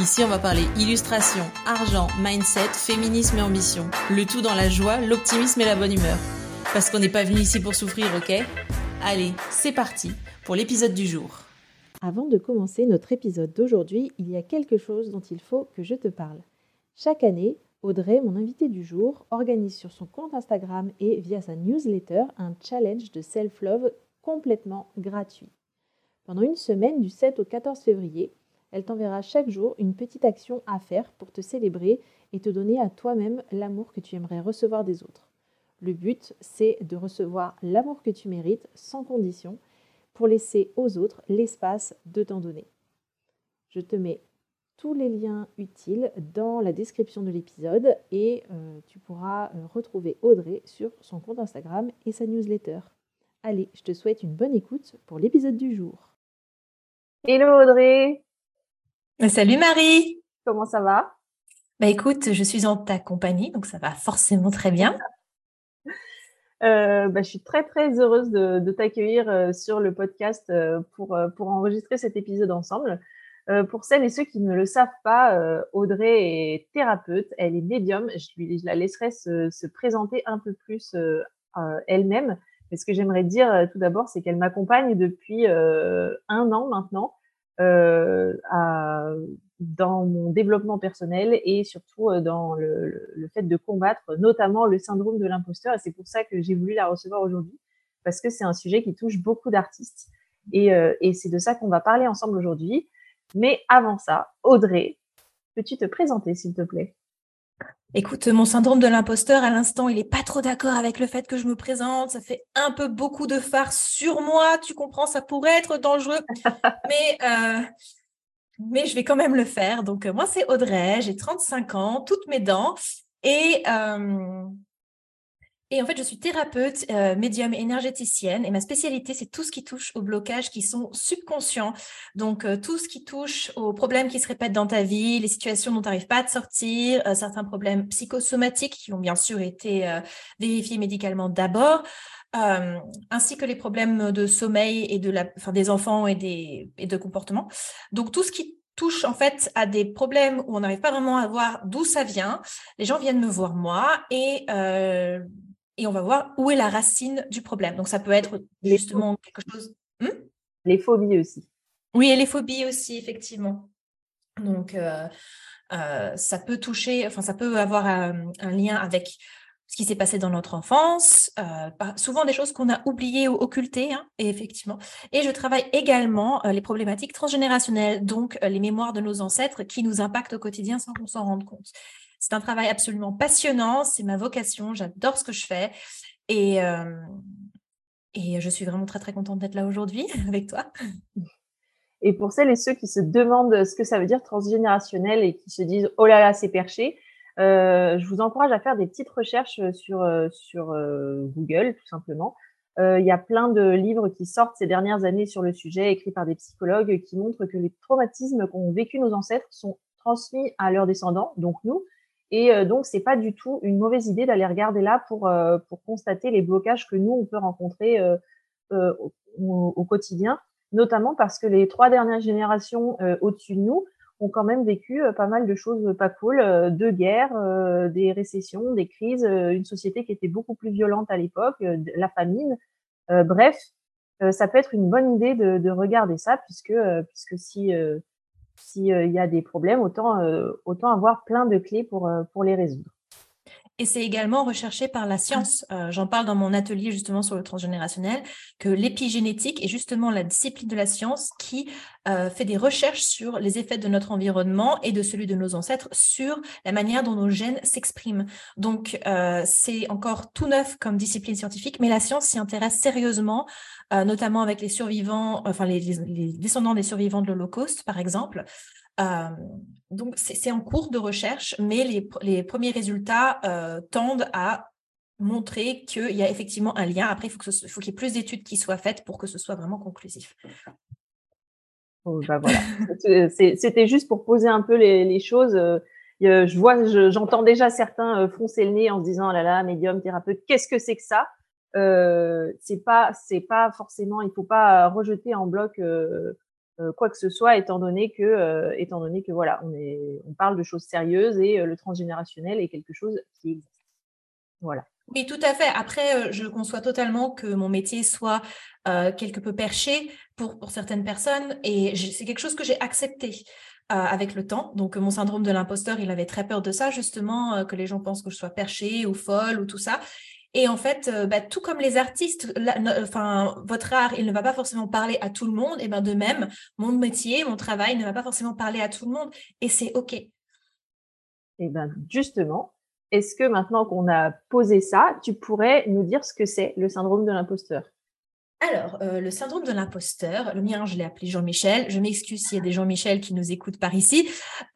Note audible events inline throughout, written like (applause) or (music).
Ici, on va parler illustration, argent, mindset, féminisme et ambition. Le tout dans la joie, l'optimisme et la bonne humeur. Parce qu'on n'est pas venu ici pour souffrir, ok? Allez, c'est parti pour l'épisode du jour. Avant de commencer notre épisode d'aujourd'hui, il y a quelque chose dont il faut que je te parle. Chaque année, Audrey, mon invitée du jour, organise sur son compte Instagram et via sa newsletter un challenge de self-love complètement gratuit. Pendant une semaine du 7 au 14 février, elle t'enverra chaque jour une petite action à faire pour te célébrer et te donner à toi-même l'amour que tu aimerais recevoir des autres. Le but, c'est de recevoir l'amour que tu mérites sans condition pour laisser aux autres l'espace de t'en donner. Je te mets tous les liens utiles dans la description de l'épisode et euh, tu pourras euh, retrouver Audrey sur son compte Instagram et sa newsletter. Allez, je te souhaite une bonne écoute pour l'épisode du jour. Hello Audrey Salut Marie. Comment ça va? Bah écoute, je suis en ta compagnie, donc ça va forcément très bien. (laughs) Euh, bah, je suis très très heureuse de, t'accueillir euh, sur le podcast euh, pour, pour enregistrer cet épisode ensemble. pour celles et ceux qui ne le savent pas, Audrey est thérapeute, elle est médium. Je, lui, je la laisserai se, se présenter un peu plus elle-même. Mais ce que j'aimerais dire tout d'abord, c'est qu'elle m'accompagne depuis un an maintenant euh, à, dans mon développement personnel et surtout euh, dans le, le, fait de combattre notamment le syndrome de l'imposteur. Et c'est pour ça que j'ai voulu la recevoir aujourd'hui, parce que c'est un sujet qui touche beaucoup d'artistes. Et, euh, et c'est de ça qu'on va parler ensemble aujourd'hui. Mais avant ça, Audrey, peux-tu te présenter, s'il te plaît? Écoute, mon syndrome de l'imposteur, à l'instant, il n'est pas trop d'accord avec le fait que je me présente. Ça fait un peu beaucoup de farce sur moi. Tu comprends, ça pourrait être dangereux. (laughs) mais, euh, mais je vais quand même le faire. Donc, euh, moi, c'est Audrey. J'ai 35 ans, toutes mes dents. Et euh, et en fait, je suis thérapeute, euh, médium énergéticienne et ma spécialité, c'est tout ce qui touche aux blocages qui sont subconscients. Donc, euh, tout ce qui touche aux problèmes qui se répètent dans ta vie, les situations dont tu n'arrives pas à te sortir, euh, certains problèmes psychosomatiques qui ont bien sûr été vérifiés médicalement d'abord, ainsi que les problèmes de sommeil et de la, enfin, des enfants et, des, et de comportement. Donc, tout ce qui touche en fait à des problèmes où on n'arrive pas vraiment à voir d'où ça vient. Les gens viennent me voir moi et et on va voir où est la racine du problème. Donc, ça peut être justement quelque chose. Hmm? les phobies aussi. Oui, et les phobies aussi, effectivement. Donc, euh, euh, ça peut toucher, enfin, ça peut avoir un, lien avec ce qui s'est passé dans notre enfance, euh, souvent des choses qu'on a oubliées ou occultées, hein, et effectivement. Et je travaille également les problématiques transgénérationnelles, donc les mémoires de nos ancêtres qui nous impactent au quotidien sans qu'on s'en rende compte. C'est un travail absolument passionnant, c'est ma vocation, j'adore ce que je fais et, euh, et je suis vraiment très très contente d'être là aujourd'hui (laughs) avec toi. Et pour celles et ceux qui se demandent ce que ça veut dire transgénérationnel et qui se disent oh là là c'est perché, euh, je vous encourage à faire des petites recherches sur, euh, sur Google tout simplement. Il y a plein de livres qui sortent ces dernières années sur le sujet, écrits par des psychologues, qui montrent que les traumatismes qu'ont vécu nos ancêtres sont transmis à leurs descendants, donc nous, et euh, donc, c'est pas du tout une mauvaise idée d'aller regarder là pour, euh, pour constater les blocages que nous, on peut rencontrer euh, au, au, quotidien, notamment parce que les trois dernières générations au-dessus de nous ont quand même vécu pas mal de choses pas cool, de guerres, des récessions, des crises, une société qui était beaucoup plus violente à l'époque, la famine. bref, ça peut être une bonne idée de, de regarder ça, puisque, puisque si s'il euh, y a des problèmes, autant, euh, autant avoir plein de clés pour, euh, pour les résoudre. Et c'est également recherché par la science. J'en parle dans mon atelier justement sur le transgénérationnel, que l'épigénétique est justement la discipline de la science qui fait des recherches sur les effets de notre environnement et de celui de nos ancêtres sur la manière dont nos gènes s'expriment. Donc c'est encore tout neuf comme discipline scientifique, mais la science s'y intéresse sérieusement euh, notamment avec les survivants, enfin les, descendants des survivants de l'Holocauste, par exemple. Donc, c'est en cours de recherche, mais les, premiers résultats tendent à montrer qu'il y a effectivement un lien. Après, il faut qu'il y ait plus d'études qui soient faites pour que ce soit vraiment conclusif. Oh, bah, voilà. (laughs) C'était juste pour poser un peu les, choses. Euh, je vois, j'entends déjà certains euh, froncer le nez en se disant, oh là là, médium, thérapeute, qu'est-ce que c'est que ça? Euh, C'est pas, c'est pas forcément, il faut pas rejeter en bloc quoi que ce soit, étant donné que, étant donné que voilà, on est, on parle de choses sérieuses et le transgénérationnel est quelque chose qui existe. Voilà. Oui, tout à fait. Après, euh, je conçois totalement que mon métier soit euh, quelque peu perché pour, pour certaines personnes et c'est quelque chose que j'ai accepté. Euh, avec le temps. Donc, mon syndrome de l'imposteur, il avait très peur de ça, justement, que les gens pensent que je sois perchée ou folle ou tout ça. Et en fait, bah, tout comme les artistes, enfin, votre art, il ne va pas forcément parler à tout le monde. Et ben de même, mon métier, mon travail ne va pas forcément parler à tout le monde. Et c'est OK. Et ben justement, est-ce que maintenant qu'on a posé ça, tu pourrais nous dire ce que c'est le syndrome de l'imposteur? Alors, euh, le syndrome de l'imposteur, le mien, je l'ai appelé Jean-Michel. Je m'excuse s'il y a des Jean-Michel qui nous écoutent par ici.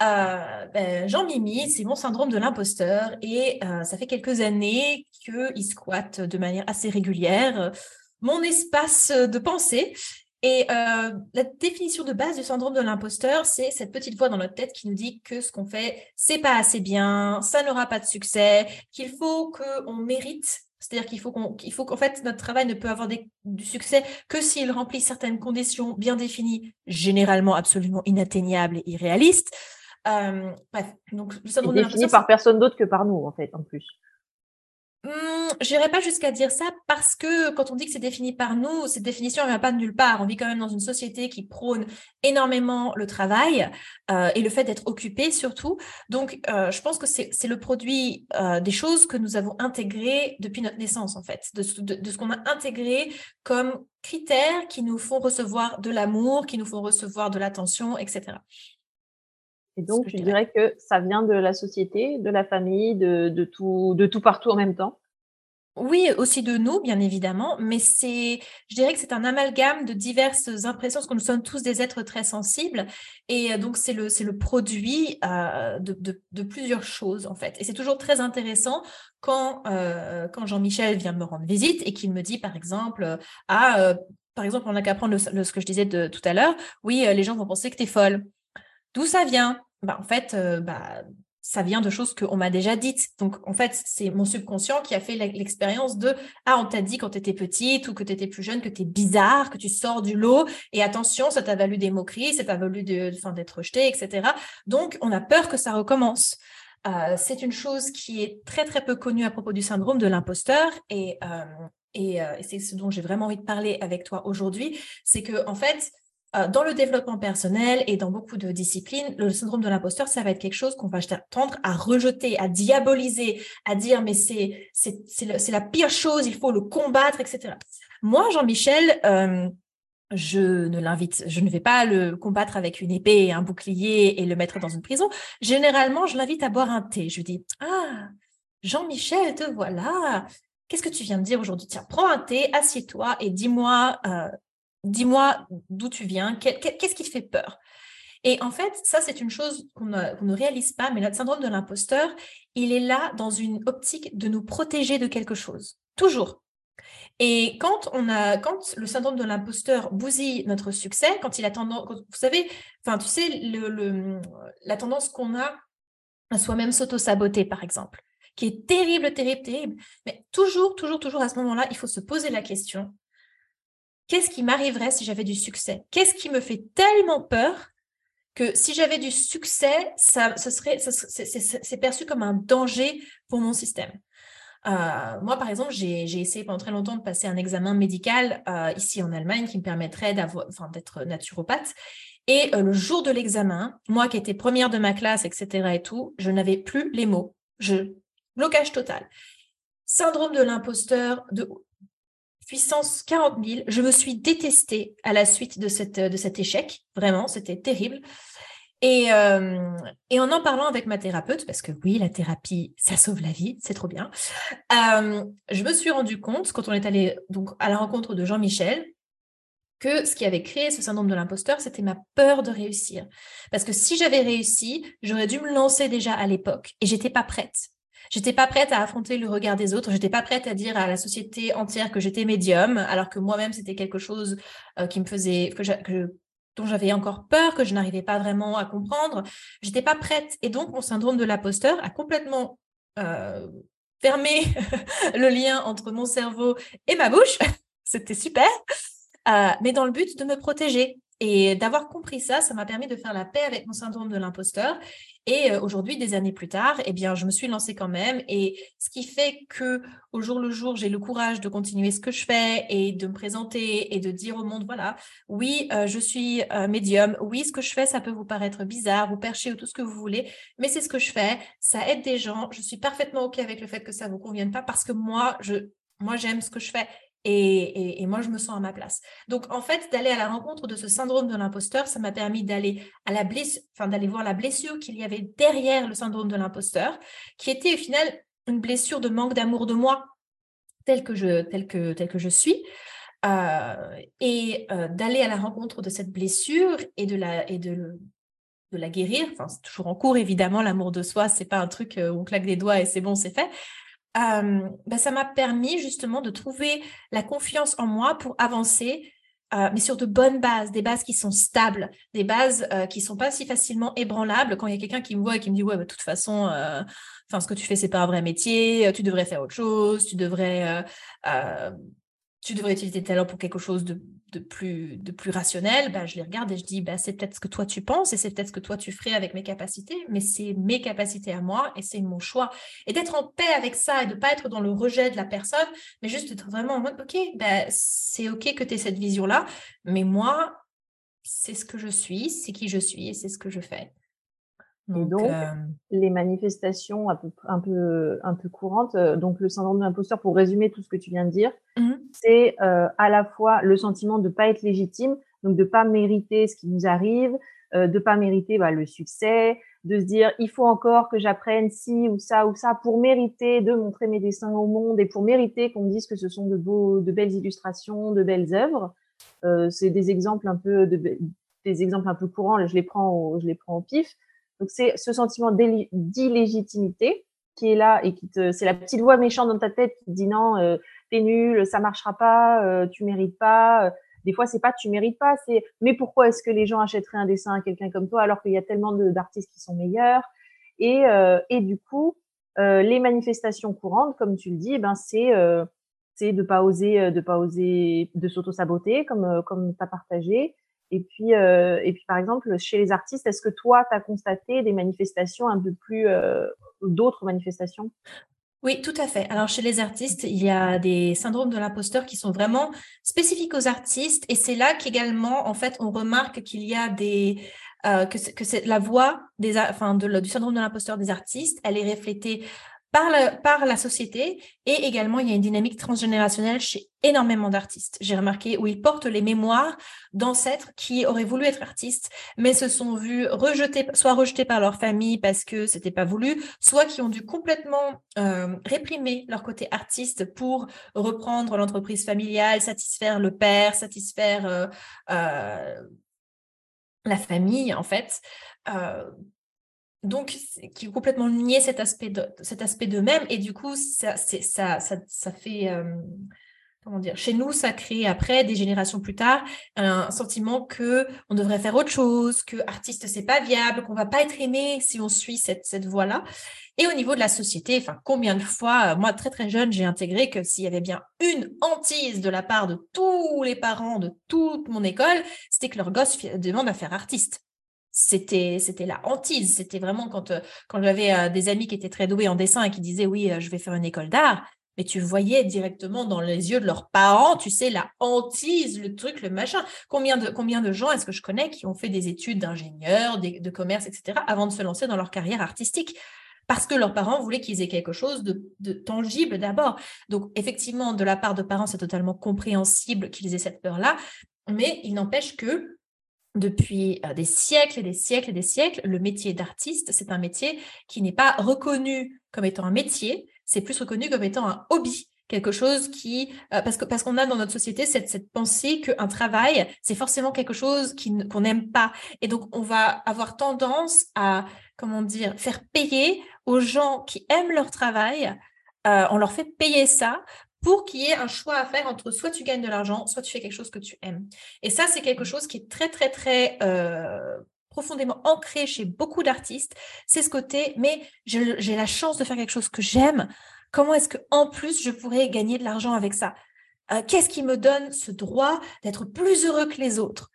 Euh, ben, Jean-Mimi, c'est mon syndrome de l'imposteur et euh, ça fait quelques années qu'il squatte de manière assez régulière mon espace de pensée et euh, la définition de base du syndrome de l'imposteur, c'est cette petite voix dans notre tête qui nous dit que ce qu'on fait, c'est pas assez bien, ça n'aura pas de succès, qu'il faut qu'on mérite. C'est-à-dire qu'il faut qu'on, faut qu'en fait notre travail ne peut avoir du succès que s'il remplit certaines conditions bien définies, généralement absolument inatteignables et irréalistes. Euh, bref, donc le syndrome de l'imposteur, par personne d'autre que par nous en fait, en plus. Je n'irai pas jusqu'à dire ça parce que quand on dit que c'est défini par nous, cette définition ne vient pas de nulle part. On vit quand même dans une société qui prône énormément le travail euh, et le fait d'être occupé surtout. Donc, euh, je pense que c'est le produit euh, des choses que nous avons intégrées depuis notre naissance, en fait, de ce qu'on a intégré comme critères qui nous font recevoir de l'amour, qui nous font recevoir de l'attention, etc. Et donc, je dirais que ça vient de la société, de la famille, de, de, tout, de tout partout en même temps. Oui, aussi de nous, bien évidemment, mais c'est, je dirais que c'est un amalgame de diverses impressions, parce que nous sommes tous des êtres très sensibles, et euh, donc c'est le, c'est le produit euh, de, de, de, plusieurs choses, en fait. Et c'est toujours très intéressant quand, euh, quand Jean-Michel vient me rendre visite et qu'il me dit, par exemple, ah, par exemple, on n'a qu'à prendre ce que je disais de, tout à l'heure, oui, les gens vont penser que tu es folle. D'où ça vient? Bah, En fait, euh, bah, ça vient de choses qu'on m'a déjà dites. Donc, en fait, c'est mon subconscient qui a fait l'expérience de Ah, on t'a dit quand tu étais petite ou que tu étais plus jeune que tu es bizarre, que tu sors du lot. Et attention, ça t'a valu des moqueries, ça t'a valu d'être rejeté, etc. Donc, on a peur que ça recommence. Euh, c'est une chose qui est très, très peu connue à propos du syndrome de l'imposteur. Et, euh, et, c'est ce dont j'ai vraiment envie de parler avec toi aujourd'hui. C'est que, en fait, dans le développement personnel et dans beaucoup de disciplines, le syndrome de l'imposteur, ça va être quelque chose qu'on va tendre à rejeter, à diaboliser, à dire mais c'est c'est la pire chose, il faut le combattre, etc. Moi, Jean-Michel, euh, je ne l'invite, je ne vais pas le combattre avec une épée et un bouclier et le mettre dans une prison. Généralement, je l'invite à boire un thé. Je lui dis ah Jean-Michel, te voilà. Qu'est-ce que tu viens de dire aujourd'hui? Tiens, prends un thé, assieds-toi et dis-moi euh, dis-moi d'où tu viens, qu'est-ce qui te fait peur? Et en fait, ça, c'est une chose qu'on ne, réalise pas, mais notre syndrome de l'imposteur, il est là dans une optique de nous protéger de quelque chose, toujours. Et quand on a, quand le syndrome de l'imposteur bousille notre succès, quand il a tendance, vous savez, enfin, tu sais, la tendance qu'on a à soi-même s'auto-saboter, par exemple, qui est terrible, terrible, terrible. Mais toujours, toujours, toujours à ce moment-là, il faut se poser la question qu'est-ce qui m'arriverait si j'avais du succès? Qu'est-ce qui me fait tellement peur que si j'avais du succès, ça, serait, c'est perçu comme un danger pour mon système. Euh, moi, par exemple, j'ai essayé pendant très longtemps de passer un examen médical euh, ici en Allemagne qui me permettrait d'être naturopathe. Et euh, le jour de l'examen, moi qui étais première de ma classe, etc. et tout, je n'avais plus les mots. Je blocage total. Syndrome de l'imposteur, de puissance 40 000. Je me suis détestée à la suite de, cet échec. Vraiment, c'était terrible. Et, euh, et, en en parlant avec ma thérapeute, parce que oui, la thérapie, ça sauve la vie, c'est trop bien, euh, je me suis rendu compte, quand on est allé donc, à la rencontre de Jean-Michel, que ce qui avait créé ce syndrome de l'imposteur, c'était ma peur de réussir. Parce que si j'avais réussi, j'aurais dû me lancer déjà à l'époque et j'étais pas prête. J'étais pas prête à affronter le regard des autres. J'étais pas prête à dire à la société entière que j'étais médium, alors que moi-même c'était quelque chose euh, qui me faisait que, dont j'avais encore peur, que je n'arrivais pas vraiment à comprendre. J'étais pas prête, et donc mon syndrome de l'imposteur a complètement euh, fermé (laughs) le lien entre mon cerveau et ma bouche. (laughs) c'était super. Euh, mais dans le but de me protéger. Et d'avoir compris ça, ça m'a permis de faire la paix avec mon syndrome de l'imposteur. Et euh, aujourd'hui, des années plus tard, eh bien, je me suis lancée quand même. Et ce qui fait que au jour le jour, j'ai le courage de continuer ce que je fais et de me présenter et de dire au monde, voilà, oui, euh, je suis médium. Oui, ce que je fais, ça peut vous paraître bizarre ou perché ou tout ce que vous voulez, mais c'est ce que je fais. Ça aide des gens. Je suis parfaitement OK avec le fait que ça ne vous convienne pas parce que moi, je, moi, j'aime ce que je fais et, moi, je me sens à ma place. Donc, en fait, d'aller à la rencontre de ce syndrome de l'imposteur, ça m'a permis d'aller à la blessure, enfin, d'aller voir la blessure qu'il y avait derrière le syndrome de l'imposteur, qui était au final une blessure de manque d'amour de moi, tel que je, tel que, tel que je suis. Euh, et euh, d'aller à la rencontre de cette blessure et de la, et de, la guérir. Enfin, c'est toujours en cours, évidemment, l'amour de soi, c'est pas un truc euh, où on claque des doigts et c'est bon, c'est fait. Bah, ça m'a permis justement de trouver la confiance en moi pour avancer, euh, mais sur de bonnes bases, des bases qui sont stables, des bases euh, qui sont pas si facilement ébranlables. Quand il y a quelqu'un qui me voit et qui me dit ouais, bah, de toute façon, euh, enfin ce que tu fais c'est pas un vrai métier, tu devrais faire autre chose, tu devrais tu devrais utiliser tes talents pour quelque chose de, plus, de plus rationnel, bah, je les regarde et je dis, bah, c'est peut-être ce que toi tu penses et c'est peut-être ce que toi tu ferais avec mes capacités, mais c'est mes capacités à moi et c'est mon choix. Et d'être en paix avec ça et de ne pas être dans le rejet de la personne, mais juste d'être vraiment en mode, OK, bah, c'est OK que tu aies cette vision-là, mais moi, c'est ce que je suis, c'est qui je suis et c'est ce que je fais. Et donc, euh, les manifestations un peu, un peu, un peu courantes, euh, donc le syndrome de l'imposteur, pour résumer tout ce que tu viens de dire, mmh c'est euh, à la fois le sentiment de ne pas être légitime, donc de ne pas mériter ce qui nous arrive, de ne pas mériter bah, le succès, de se dire il faut encore que j'apprenne ci ou ça ou ça pour mériter de montrer mes dessins au monde et pour mériter qu'on me dise que ce sont de beaux, de belles illustrations, de belles œuvres. c'est des exemples un peu de, des exemples un peu courants. Je les prends, je les prends au pif. Donc c'est ce sentiment d'illégitimité qui est là et qui te, c'est la petite voix méchante dans ta tête qui te dit non, euh, t'es nul, ça marchera pas, euh, tu mérites pas. Des fois c'est pas tu mérites pas, c'est mais pourquoi est-ce que les gens achèteraient un dessin à quelqu'un comme toi alors qu'il y a tellement d'artistes qui sont meilleurs? Et euh, et du coup euh, les manifestations courantes comme tu le dis, ben c'est c'est de pas oser de pas oser de s'auto saboter comme comme tu as partagé et puis, euh, et puis, par exemple, chez les artistes, est-ce que toi, tu as constaté des manifestations un peu plus, euh, d'autres manifestations? Oui, tout à fait. Alors, chez les artistes, il y a des syndromes de l'imposteur qui sont vraiment spécifiques aux artistes. Et c'est là qu'également, en fait, on remarque qu'il y a des, euh, que, la voix des, enfin, de, du syndrome de l'imposteur des artistes, elle est reflétée par, la société et également il y a une dynamique transgénérationnelle chez énormément d'artistes. J'ai remarqué où ils portent les mémoires d'ancêtres qui auraient voulu être artistes mais se sont vus rejetés, soit rejetés par leur famille parce que c'était pas voulu, soit qui ont dû complètement euh, réprimer leur côté artiste pour reprendre l'entreprise familiale, satisfaire le père, satisfaire euh, euh, la famille en fait. Euh, donc qui complètement nier cet aspect d'eux-mêmes et du coup ça fait euh, comment dire chez nous ça crée après des générations plus tard un sentiment que on devrait faire autre chose que artiste c'est pas viable qu'on va pas être aimé si on suit cette voie là et au niveau de la société enfin combien de fois moi très très jeune j'ai intégré que s'il y avait bien une hantise de la part de tous les parents de toute mon école c'était que leur gosse demande à faire artiste c'était la hantise. C'était vraiment quand euh, quand j'avais euh, des amis qui étaient très doués en dessin et qui disaient oui euh, je vais faire une école d'art. Mais tu voyais directement dans les yeux de leurs parents tu sais la hantise le truc le machin. Combien de combien de gens est-ce que je connais qui ont fait des études d'ingénieur de commerce etc avant de se lancer dans leur carrière artistique? Parce que leurs parents voulaient qu'ils aient quelque chose de, de tangible d'abord. Donc, effectivement, de la part de parents, c'est totalement compréhensible qu'ils aient cette peur-là, mais il n'empêche que depuis euh, des siècles et des siècles et des siècles, le métier d'artiste, c'est un métier qui n'est pas reconnu comme étant un métier, c'est plus reconnu comme étant un hobby, quelque chose qui, euh, parce parce qu'on a dans notre société cette, cette pensée qu'un travail, c'est forcément quelque chose qu'on n'aime pas. Et donc, on va avoir tendance à, comment dire, faire payer aux gens qui aiment leur travail, euh, on leur fait payer ça pour qu'il y ait un choix à faire entre soit tu gagnes de l'argent, soit tu fais quelque chose que tu aimes. Et ça, c'est quelque chose qui est très, très, très euh, profondément ancré chez beaucoup d'artistes. C'est ce côté, mais j'ai la chance de faire quelque chose que j'aime. Comment est-ce que en plus je pourrais gagner de l'argent avec ça? Euh, Qu'est-ce qui me donne ce droit d'être plus heureux que les autres?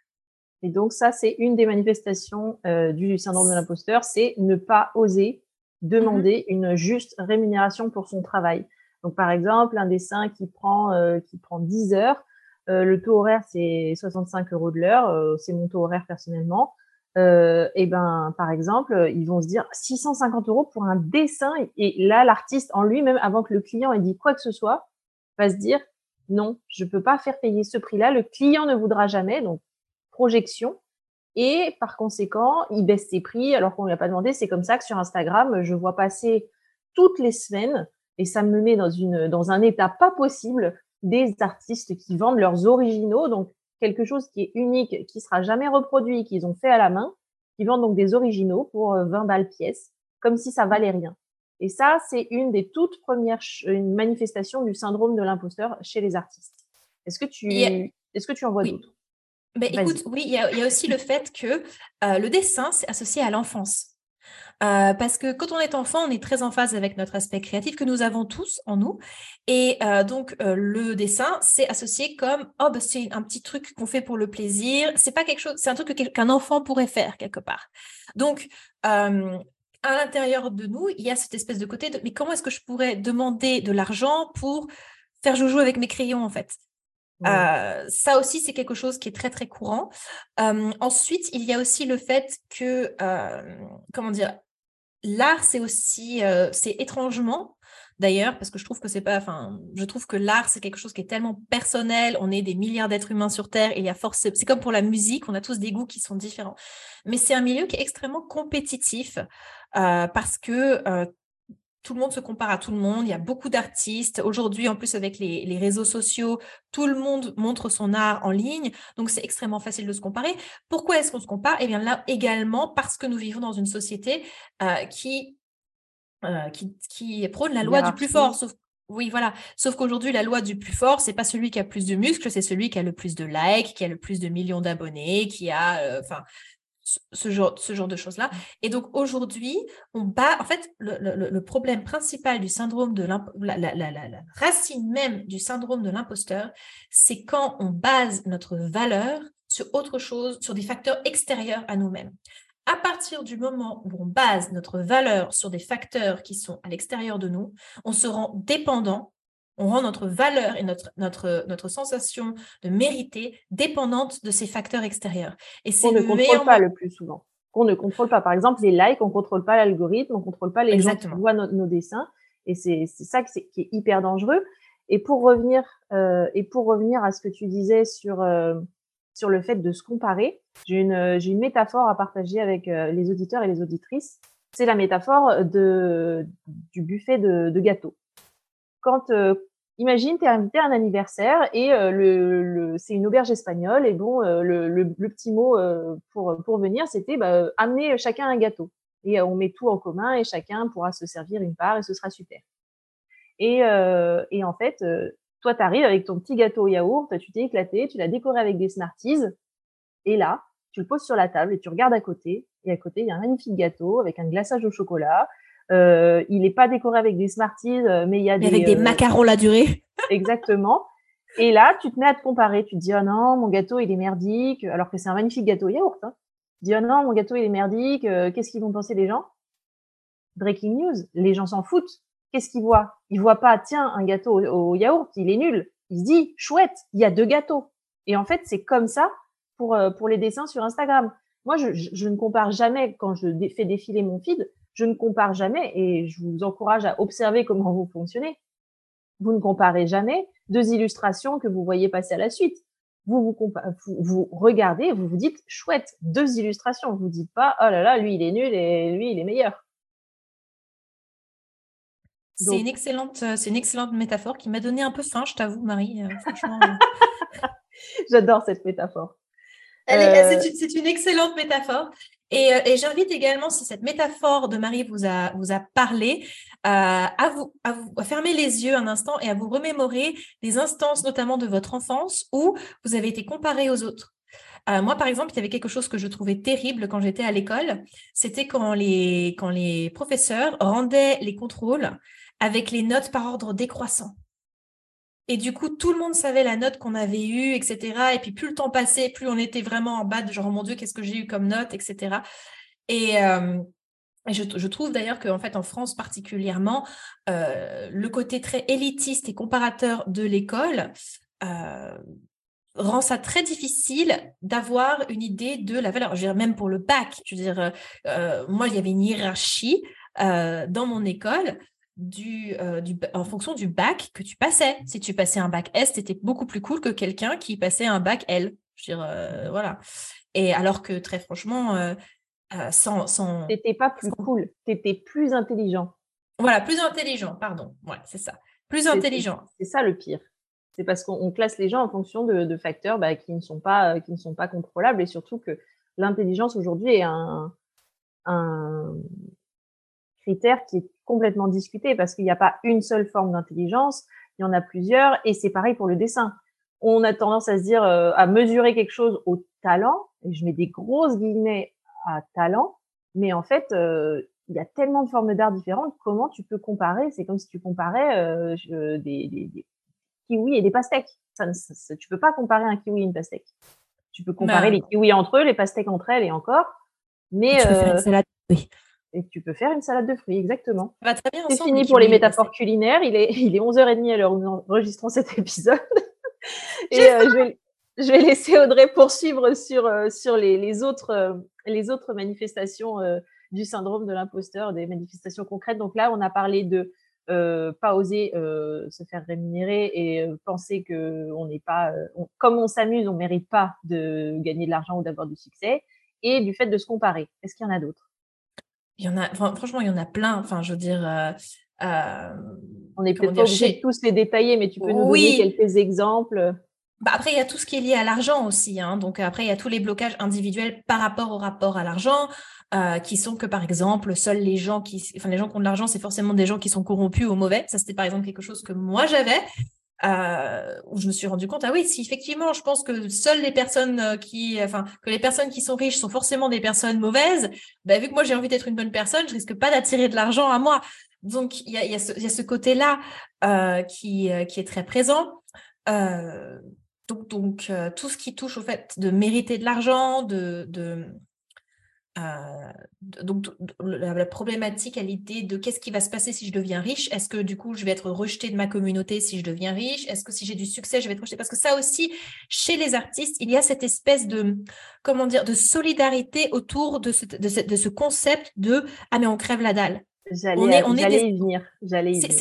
Et donc ça, c'est une des manifestations euh, du syndrome de l'imposteur, c'est ne pas oser demander mmh une juste rémunération pour son travail. Donc, par exemple, un dessin qui prend, euh, qui prend 10 heures, euh, le taux horaire, c'est 65 euros de l'heure, euh, c'est mon taux horaire personnellement. et ben, par exemple, ils vont se dire 650 euros pour un dessin. Et là, l'artiste en lui-même, avant que le client ait dit quoi que ce soit, va se dire non, je peux pas faire payer ce prix-là. Le client ne voudra jamais. Donc, projection. Et par conséquent, il baisse ses prix alors qu'on lui a pas demandé. C'est comme ça que sur Instagram, je vois passer toutes les semaines et ça me met dans une dans un état pas possible des artistes qui vendent leurs originaux, donc quelque chose qui est unique, qui sera jamais reproduit, qu'ils ont fait à la main, qui vendent donc des originaux pour 20 euh, balles pièce, comme si ça valait rien. Et ça, c'est une des toutes premières une manifestation du syndrome de l'imposteur chez les artistes. Est-ce que tu est-ce que tu en vois d'autres? Mais écoute, oui, il y, a, aussi le fait que euh, le dessin, c'est associé à l'enfance. Euh, parce que quand on est enfant, on est très en phase avec notre aspect créatif que nous avons tous en nous. Et euh, donc, euh, le dessin, c'est associé comme, oh, bah, c'est un petit truc qu'on fait pour le plaisir. C'est pas quelque chose, c'est un truc qu'un enfant pourrait faire quelque part. Donc, à l'intérieur de nous, il y a cette espèce de côté de, mais comment est-ce que je pourrais demander de l'argent pour faire joujou avec mes crayons, en fait? ça aussi, c'est quelque chose qui est très, très courant. ensuite, il y a aussi le fait que, comment dire, l'art, c'est aussi, euh, c'est étrangement d'ailleurs, parce que je trouve que c'est pas, enfin, je trouve que l'art, c'est quelque chose qui est tellement personnel. On est des milliards d'êtres humains sur Terre. Et il y a force, c'est comme pour la musique, on a tous des goûts qui sont différents. Mais c'est un milieu qui est extrêmement compétitif euh, parce que euh, tout le monde se compare à tout le monde. Il y a beaucoup d'artistes. Aujourd'hui, en plus, avec les, réseaux sociaux, tout le monde montre son art en ligne. Donc, c'est extrêmement facile de se comparer. Pourquoi est-ce qu'on se compare? Eh bien, là également, parce que nous vivons dans une société euh, qui, euh, qui, qui, prône la loi du plus fort. Sauf, oui, voilà. Sauf qu'aujourd'hui, la loi du plus fort, c'est pas celui qui a plus de muscles, c'est celui qui a le plus de likes, qui a le plus de millions d'abonnés, qui a, euh, enfin, ce genre, ce genre de choses-là. Mmh. Et donc aujourd'hui, on bat, en fait, le, problème principal du syndrome de la, la, racine même du syndrome de l'imposteur, c'est quand on base notre valeur sur autre chose, sur des facteurs extérieurs à nous-mêmes. À partir du moment où on base notre valeur sur des facteurs qui sont à l'extérieur de nous, on se rend dépendant on rend notre valeur et notre, notre, notre sensation de mériter dépendante de ces facteurs extérieurs. Et c'est ne contrôle pas le plus souvent. Qu'on ne contrôle pas. Par exemple, les likes, on ne contrôle pas l'algorithme, on ne contrôle pas les gens qui voient nos, dessins. Et c'est ça qui est hyper dangereux. Et pour revenir euh, et pour revenir à ce que tu disais sur euh, sur le fait de se comparer, j'ai une une métaphore à partager avec euh, les auditeurs et les auditrices. C'est la métaphore de du buffet de, de gâteaux quand imagine, tu es invité à un anniversaire et euh, le, c'est une auberge espagnole et bon, euh, le, petit mot pour, pour venir, c'était bah, amener chacun un gâteau. Et on met tout en commun et chacun pourra se servir une part et ce sera super. Et, et en fait, toi, tu arrives avec ton petit gâteau au yaourt, tu t'es éclaté, tu l'as décoré avec des Smarties. Et là, tu le poses sur la table et tu regardes à côté. Et à côté, il y a un magnifique gâteau avec un glaçage au chocolat, euh, il n'est pas décoré avec des Smarties, euh, mais il y a des... Avec des euh, macarons la durée. (laughs) exactement. Et là, tu te mets à te comparer. Tu te dis, oh non, mon gâteau, il est merdique, alors que c'est un magnifique gâteau yaourt. Hein. Tu te dis, oh non, mon gâteau, il est merdique, qu'est-ce qu'ils vont penser les gens? Breaking news, les gens s'en foutent. Qu'est-ce qu'ils voient? Ils voient pas, tiens, un gâteau au, yaourt, il est nul. Il se dit, chouette, il y a deux gâteaux. Et en fait, c'est comme ça pour, pour les dessins sur Instagram. Moi, je, je, ne compare jamais quand je fais défiler mon feed je ne compare jamais et je vous encourage à observer comment vous fonctionnez. Vous ne comparez jamais deux illustrations que vous voyez passer à la suite. Vous vous, vous, regardez, vous vous dites chouette, deux illustrations. Vous dites pas oh là là, lui il est nul et lui il est meilleur. C'est une excellente, c'est une excellente métaphore qui m'a donné un peu faim, je t'avoue, Marie. franchement. (laughs) J'adore cette métaphore. C'est une excellente métaphore. Euh, et, j'invite également, si cette métaphore de Marie vous a, parlé, euh, à, vous, fermer les yeux un instant et à vous remémorer des instances, notamment de votre enfance, où vous avez été comparé aux autres. Euh, moi, par exemple, il y avait quelque chose que je trouvais terrible quand j'étais à l'école. C'était quand les professeurs rendaient les contrôles avec les notes par ordre décroissant. Et du coup, tout le monde savait la note qu'on avait eue, etc. Et puis, plus le temps passait, plus on était vraiment en bas de genre, mon Dieu, qu'est-ce que j'ai eu comme note, etc. Et, euh, je, trouve d'ailleurs qu'en fait, en France particulièrement, euh, le côté très élitiste et comparateur de l'école euh, rend ça très difficile d'avoir une idée de la valeur. Je veux dire, même pour le bac, je veux dire, moi, il y avait une hiérarchie dans mon école du, euh, du, en fonction du bac que tu passais. Si tu passais un bac S, c'était beaucoup plus cool que quelqu'un qui passait un bac L. Je veux dire, euh, voilà. Et alors que très franchement, euh, sans, sans. T'étais pas plus cool, t'étais plus intelligent. Voilà, plus intelligent, pardon. Ouais, c'est ça. Plus intelligent. C'est ça le pire. C'est parce qu'on classe les gens en fonction de, facteurs bah, qui, ne sont pas, qui ne sont pas contrôlables et surtout que l'intelligence aujourd'hui est un, un critère qui est complètement discuté parce qu'il n'y a pas une seule forme d'intelligence, il y en a plusieurs et c'est pareil pour le dessin. On a tendance à se dire, euh, à mesurer quelque chose au talent, et je mets des grosses guillemets à talent, mais en fait, euh, il y a tellement de formes d'art différentes, comment tu peux comparer? C'est comme si tu comparais euh, des, des, des, kiwis et des pastèques. Ça, ça, tu peux pas comparer un kiwi et une pastèque. Tu peux comparer les kiwis entre eux, les pastèques entre elles et encore. Mais oui. Et tu peux faire une salade de fruits, exactement. C'est fini pour les métaphores culinaires. Il est, il est 11h30 à l'heure où nous enregistrons cet épisode. (laughs) Et euh, je, vais, je, vais, laisser Audrey poursuivre sur, euh, sur les, les, autres, euh, les autres manifestations du syndrome de l'imposteur, des manifestations concrètes. Donc là, on a parlé de pas oser se faire rémunérer et penser que on n'est pas, comme on s'amuse, on mérite pas de gagner de l'argent ou d'avoir du succès, et du fait de se comparer. Est-ce qu'il y en a d'autres? Il y en a, franchement, il y en a plein. Enfin, je veux dire. Euh, euh, on est peut-être pas obligé de tous les détailler, mais tu peux nous donner quelques exemples. Bah après, il y a tout ce qui est lié à l'argent aussi. Hein. Donc après, il y a tous les blocages individuels par rapport au rapport à l'argent, euh, qui sont que par exemple, seuls les gens qui, enfin les gens qui ont de l'argent, c'est forcément des gens qui sont corrompus ou mauvais. Ça, c'était par exemple quelque chose que moi j'avais. Euh, où je me suis rendu compte ah oui si effectivement je pense que seules les personnes euh, qui enfin que les personnes qui sont riches sont forcément des personnes mauvaises bah, vu que moi j'ai envie d'être une bonne personne je risque pas d'attirer de l'argent à moi. Donc il y a, y, a ce, y a ce côté là euh, qui euh, qui est très présent. Euh, donc donc tout ce qui touche au fait de mériter de l'argent de, de euh, donc la, problématique à l'idée de qu'est-ce qui va se passer si je deviens riche? Est-ce que du coup je vais être rejeté de ma communauté si je deviens riche? Est-ce que si j'ai du succès je vais être rejeté Parce que ça aussi, chez les artistes, il y a cette espèce de comment dire de solidarité autour de ce, de ce, de ce concept de ah mais on crève la dalle. J'allais on est, y venir.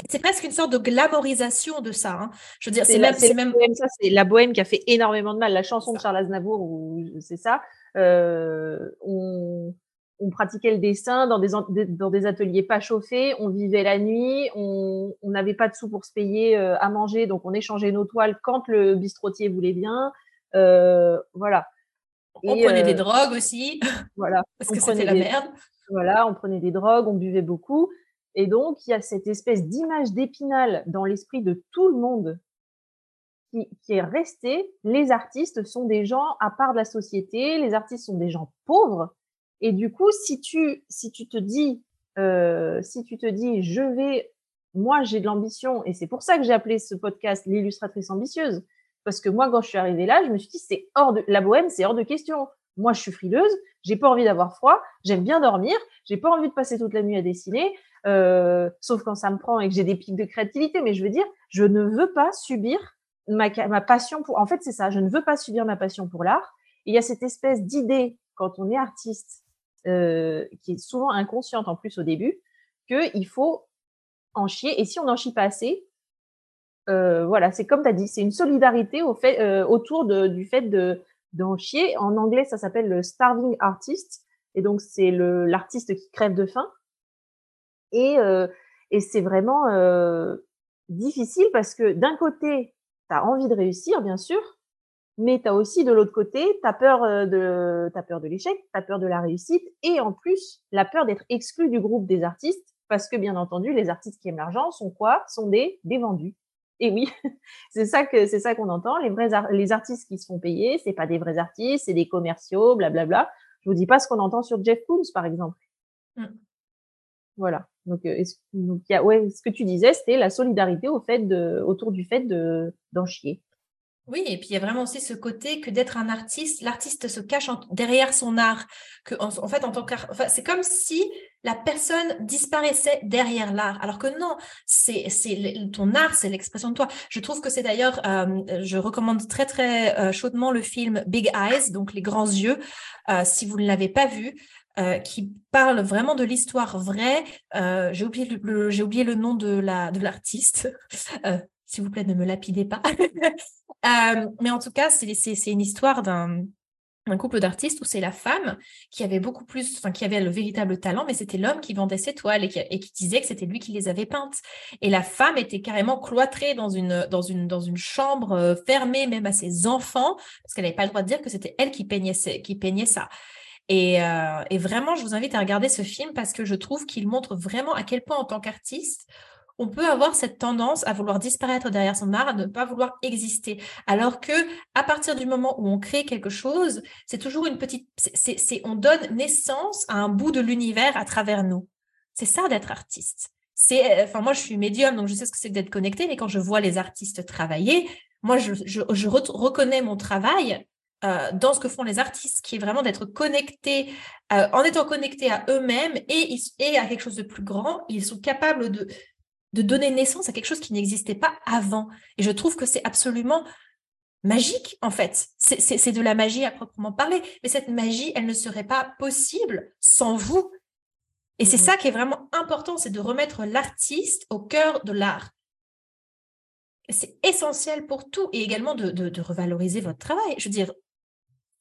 C'est presque une sorte de glamorisation de ça. Hein. Je veux dire, c'est même, même... ça, c'est la bohème qui a fait énormément de mal. La chanson de Charles Aznavour, c'est ça. Euh, on, on, pratiquait le dessin dans des, dans des ateliers pas chauffés, on vivait la nuit, on n'avait pas de sous pour se payer euh, à manger, donc on échangeait nos toiles quand le bistrotier voulait bien. Euh, voilà. On prenait des drogues aussi. Voilà. (laughs) Parce que c'était la merde. Voilà, on prenait des drogues, on buvait beaucoup. Et donc, il y a cette espèce d'image d'épinal dans l'esprit de tout le monde qui, est resté, les artistes sont des gens à part de la société, les artistes sont des gens pauvres. Et du coup, si tu, si tu te dis, euh, si tu te dis, je vais, moi j'ai de l'ambition, et c'est pour ça que j'ai appelé ce podcast l'illustratrice ambitieuse, parce que moi quand je suis arrivée là, je me suis dit c'est hors de la bohème, c'est hors de question. Moi je suis frileuse, j'ai pas envie d'avoir froid, j'aime bien dormir, j'ai pas envie de passer toute la nuit à dessiner, euh, sauf quand ça me prend et que j'ai des pics de créativité. Mais je veux dire, je ne veux pas subir ma, ma passion pour. En fait, c'est ça. Je ne veux pas subir ma passion pour l'art. Il y a cette espèce d'idée quand on est artiste, euh, qui est souvent inconsciente en plus au début, qu'il faut en chier. Et si on n'en chie pas assez, euh, voilà, c'est comme tu as dit, c'est une solidarité au fait, euh, autour de, du fait de d'en chier. En anglais, ça s'appelle le starving artist. Et donc, c'est l'artiste qui crève de faim. Et, Et c'est vraiment difficile parce que d'un côté, tu as envie de réussir, bien sûr, mais tu aussi de l'autre côté, tu de, as peur de l'échec, tu as peur de la réussite et en plus, la peur d'être exclu du groupe des artistes parce que, bien entendu, les artistes qui aiment l'argent sont quoi? Sont des, des vendus. Et oui, (laughs) c'est ça que c'est ça qu'on entend. Les artistes qui se font payer, c'est pas des vrais artistes, c'est des commerciaux, blablabla. Je vous dis pas ce qu'on entend sur Jeff Koons, par exemple. Mmh. Voilà. Donc, euh, ce que tu disais, c'était la solidarité au fait autour du fait de d'en chier. Oui, et puis il y a vraiment aussi ce côté que d'être un artiste, l'artiste se cache derrière son art. Que en, fait, en tant enfin, c'est comme si la personne disparaissait derrière l'art, alors que non, c'est ton art, c'est l'expression de toi. Je trouve que c'est d'ailleurs, euh, je recommande très très euh, chaudement le film Big Eyes, donc les grands yeux, si vous ne l'avez pas vu. Qui parle vraiment de l'histoire vraie. j'ai oublié le, j'ai oublié le nom de la de l'artiste. (laughs) S'il vous plaît, ne me lapidez pas. (laughs) Euh, mais en tout cas, c'est une histoire d'un couple d'artistes où c'est la femme qui avait beaucoup plus, enfin qui avait le véritable talent, mais c'était l'homme qui vendait ses toiles et qui, disait que c'était lui qui les avait peintes. Et la femme était carrément cloîtrée dans une, chambre euh, fermée, même à ses enfants, parce qu'elle n'avait pas le droit de dire que c'était elle qui peignait ça. Et, euh, et, vraiment, je vous invite à regarder ce film parce que je trouve qu'il montre vraiment à quel point, en tant qu'artiste, on peut avoir cette tendance à vouloir disparaître derrière son art, à ne pas vouloir exister. Alors que à partir du moment où on crée quelque chose, c'est toujours une petite, c'est, on donne naissance à un bout de l'univers à travers nous. C'est ça d'être artiste. C'est, enfin moi je suis médium donc je sais ce que c'est d'être connecté, mais quand je vois les artistes travailler, moi je, reconnais mon travail euh, dans ce que font les artistes, qui est vraiment d'être connectés, euh, en étant connectés à eux-mêmes et, et, à quelque chose de plus grand, ils sont capables de, de donner naissance à quelque chose qui n'existait pas avant. Et je trouve que c'est absolument magique, en fait. C'est de la magie à proprement parler. Mais cette magie, elle ne serait pas possible sans vous. Et c'est mmh ça qui est vraiment important, c'est de remettre l'artiste au cœur de l'art. C'est essentiel pour tout et également de, de, revaloriser votre travail. Je veux dire,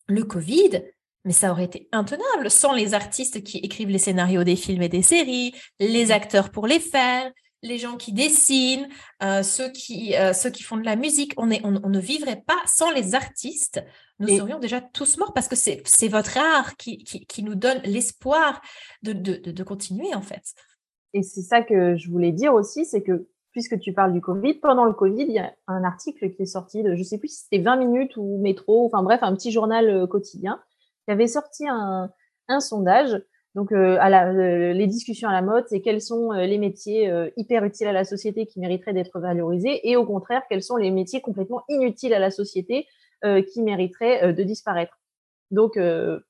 le Covid, mais ça aurait été intenable sans les artistes qui écrivent les scénarios des films et des séries, les mmh. acteurs pour les faire, les gens qui dessinent, euh, ceux, qui, euh, ceux qui font de la musique. On, est, on, ne vivrait pas sans les artistes. Nous serions déjà tous morts parce que c'est votre art qui, qui, nous donne l'espoir de, de, de, continuer, en fait. Et c'est ça que je voulais dire aussi, c'est que puisque tu parles du Covid, pendant le Covid, il y a un article qui est sorti de, je sais plus si c'était 20 minutes ou métro, enfin bref, un petit journal euh, quotidien, qui avait sorti un, sondage donc, euh, euh, les discussions à la mode, c'est quels sont les métiers hyper utiles à la société qui mériteraient d'être valorisés et au contraire, quels sont les métiers complètement inutiles à la société qui mériteraient de disparaître. Donc,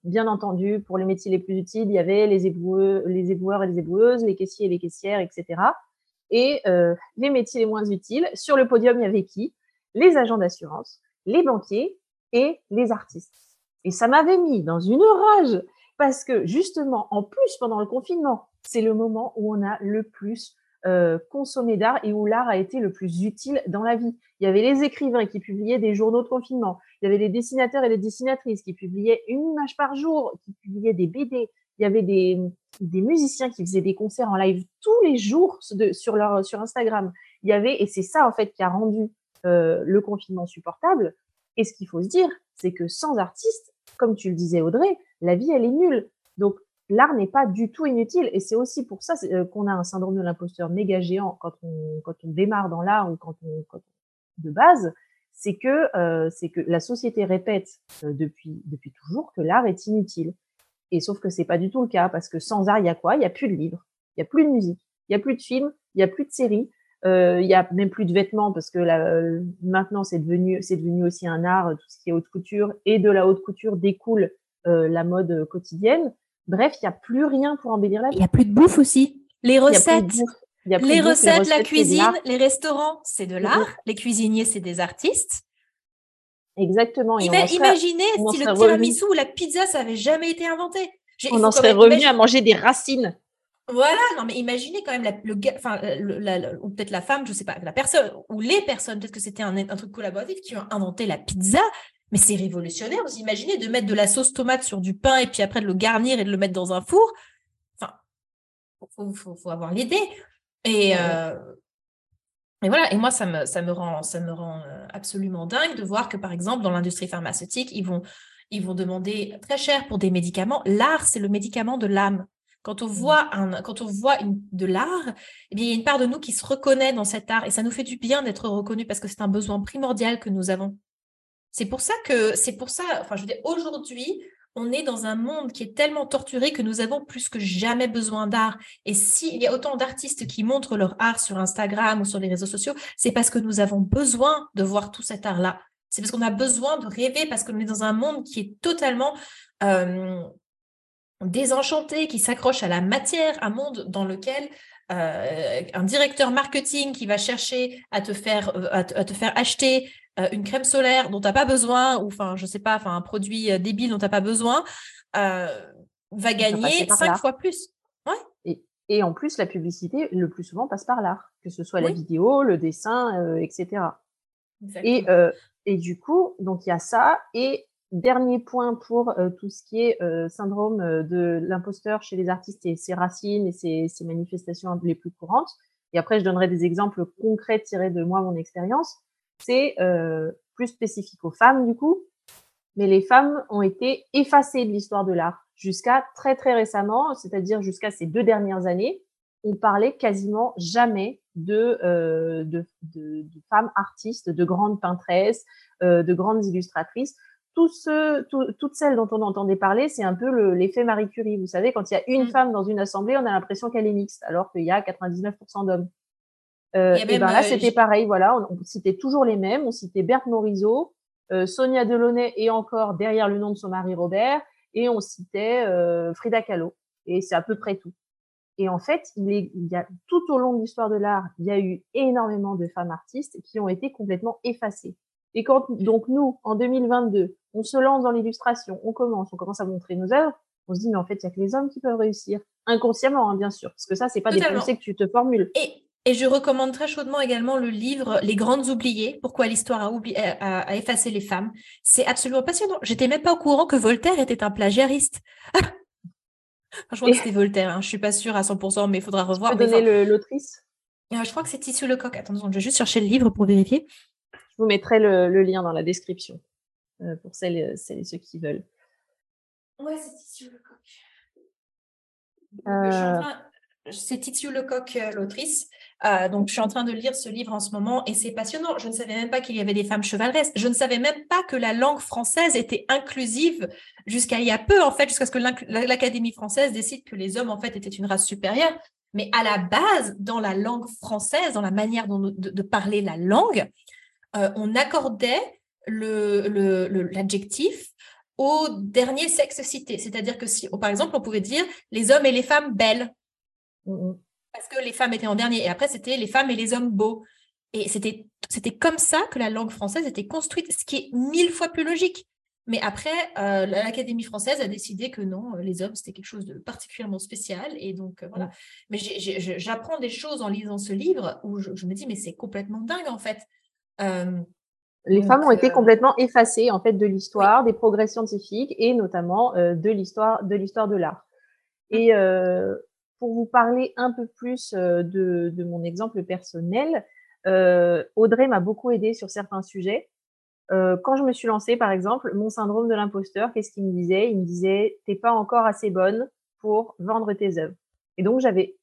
bien entendu, pour les métiers les plus utiles, il y avait les, les éboueurs et les éboueuses, les caissiers et les caissières, etc. Et les métiers les moins utiles, sur le podium, il y avait qui? Les agents d'assurance, les banquiers et les artistes. Et ça m'avait mis dans une rage parce que justement, en plus, pendant le confinement, c'est le moment où on a le plus euh, consommé d'art et où l'art a été le plus utile dans la vie. Il y avait les écrivains qui publiaient des journaux de confinement. Il y avait les dessinateurs et les dessinatrices qui publiaient une image par jour, qui publiaient des BD. Il y avait des, des musiciens qui faisaient des concerts en live tous les jours sur, leur, sur Instagram. Il y avait, et c'est ça en fait qui a rendu euh, le confinement supportable. Et ce qu'il faut se dire, c'est que sans artistes, comme tu le disais Audrey, la vie, elle est nulle. Donc, l'art n'est pas du tout inutile. Et c'est aussi pour ça euh, qu'on a un syndrome de l'imposteur méga géant quand on, quand on démarre dans l'art ou quand on, quand de base, c'est que, euh, que la société répète euh, depuis, depuis toujours que l'art est inutile. Et sauf que c'est pas du tout le cas parce que sans art, il y a quoi? Il y a plus de livres, il y a plus de musique, il y a plus de films, il y a plus de séries, euh, il y a même plus de vêtements parce que là, maintenant c'est devenu c'est devenu aussi un art tout ce qui est haute couture et de la haute couture découle euh, la mode quotidienne. Bref, il n'y a plus rien pour embellir la vie. Il n'y a plus de bouffe aussi. Les recettes. les, recettes, la cuisine, les restaurants, c'est de l'art. Les cuisiniers, c'est des artistes. Exactement. imaginez si le tiramisu ou la pizza, ça n'avait jamais été inventé. On en serait revenu à manger des racines. Voilà, non, mais imaginez quand même la, le enfin, ou peut-être la femme, je sais pas, la personne, ou les personnes, peut-être que c'était un, un, truc collaboratif, qui ont inventé la pizza, mais c'est révolutionnaire. Vous imaginez de mettre de la sauce tomate sur du pain et puis après de le garnir et de le mettre dans un four. Enfin, faut, faut, faut avoir l'idée. Et, et voilà, et moi, ça me, ça me rend, ça me rend absolument dingue de voir que, par exemple, dans l'industrie pharmaceutique, ils vont, ils vont demander très cher pour des médicaments. L'art, c'est le médicament de l'âme. Quand on mmh. voit, un, quand on voit une, de l'art, eh bien, il y a une part de nous qui se reconnaît dans cet art et ça nous fait du bien d'être reconnu parce que c'est un besoin primordial que nous avons. C'est pour ça que, c'est pour ça, enfin, je veux dire, aujourd'hui, on est dans un monde qui est tellement torturé que nous avons plus que jamais besoin d'art. Et s'il y a autant d'artistes qui montrent leur art sur Instagram ou sur les réseaux sociaux, c'est parce que nous avons besoin de voir tout cet art-là. C'est parce qu'on a besoin de rêver, parce qu'on est dans un monde qui est totalement euh, désenchanté, qui s'accroche à la matière, un monde dans lequel euh, un directeur marketing qui va chercher à te faire, euh, à, te faire acheter euh, une crème solaire dont tu n'as pas besoin, ou enfin, je sais pas, enfin, un produit débile dont tu n'as pas besoin, va gagner cinq fois plus. Ouais. Et, en plus, la publicité, le plus souvent, passe par l'art, que ce soit la vidéo, le dessin, etc. Et, et du coup, donc il y a ça. Et Dernier point pour euh, tout ce qui est euh, syndrome euh, de l'imposteur chez les artistes et ses racines et ses, manifestations les plus courantes. Et après, je donnerai des exemples concrets tirés de moi, mon expérience. C'est plus spécifique aux femmes, du coup. Mais les femmes ont été effacées de l'histoire de l'art jusqu'à très, très récemment, c'est-à-dire jusqu'à ces deux dernières années. On parlait quasiment jamais de, de, de, de femmes artistes, de grandes peintresses, de grandes illustratrices toutes celles dont on entendait parler, c'est un peu l'effet Marie Curie. Vous savez, quand il y a une mm. femme dans une assemblée, on a l'impression qu'elle est mixte, alors qu'il y a 99% d'hommes. Euh, et ben là, euh, c'était pareil. Voilà, on, citait toujours les mêmes. On citait Berthe Morisot, euh, Sonia Delaunay et encore derrière le nom de son mari Robert, et on citait Frida Kahlo. Et c'est à peu près tout. Et en fait, il, il y a tout au long de l'histoire de l'art, il y a eu énormément de femmes artistes qui ont été complètement effacées. Et quand donc nous, en 2022, on se lance dans l'illustration, on commence, on commence à montrer nos œuvres, on se dit mais en fait il y a que les hommes qui peuvent réussir, inconsciemment hein, bien sûr, parce que ça c'est pas des pensées que tu te formules. Et, et je recommande très chaudement également le livre Les grandes oubliées, pourquoi l'histoire a, oublié, a, effacé les femmes. C'est absolument passionnant. J'étais même pas au courant que Voltaire était un plagiariste. je crois que c'était Voltaire, hein. je suis pas sûre à 100%, mais il faudra revoir. Tu peux donner l'autrice? Euh, Je crois que c'est Tissu Lecoq. Attends, je vais juste chercher le livre pour vérifier. Je vous mettrai le, lien dans la description euh, pour celles, et ceux qui veulent. Ouais, c'est Titiou Lecoq. Euh... C'est Titiou Lecoq, euh, l'autrice. Euh, donc, je suis en train de lire ce livre en ce moment et c'est passionnant. Je ne savais même pas qu'il y avait des femmes chevaleresses. Je ne savais même pas que la langue française était inclusive jusqu'à il y a peu, en fait, jusqu'à ce que l'Académie française décide que les hommes, en fait, étaient une race supérieure. Mais à la base, dans la langue française, dans la manière de parler la langue, euh, on accordait l'adjectif au dernier sexe cité. C'est-à-dire que si, par exemple, on pouvait dire les hommes et les femmes belles, parce que les femmes étaient en dernier, et après c'était les femmes et les hommes beaux. Et c'était comme ça que la langue française était construite, ce qui est mille fois plus logique. Mais après, euh, l'Académie française a décidé que non, les hommes, c'était quelque chose de particulièrement spécial. Et donc, euh, voilà. Mais j'apprends des choses en lisant ce livre où je, je me dis, mais c'est complètement dingue, en fait. Euh, les femmes ont été euh, complètement effacées en fait de l'histoire, des progrès scientifiques et notamment euh, de l'histoire de l'histoire de l'art. Et pour vous parler un peu plus de, de mon exemple personnel, Audrey m'a beaucoup aidé sur certains sujets. quand je me suis lancée, par exemple, mon syndrome de l'imposteur, qu'est-ce qu'il me disait? Il me disait t'es pas encore assez bonne pour vendre tes œuvres. Et donc j'avais,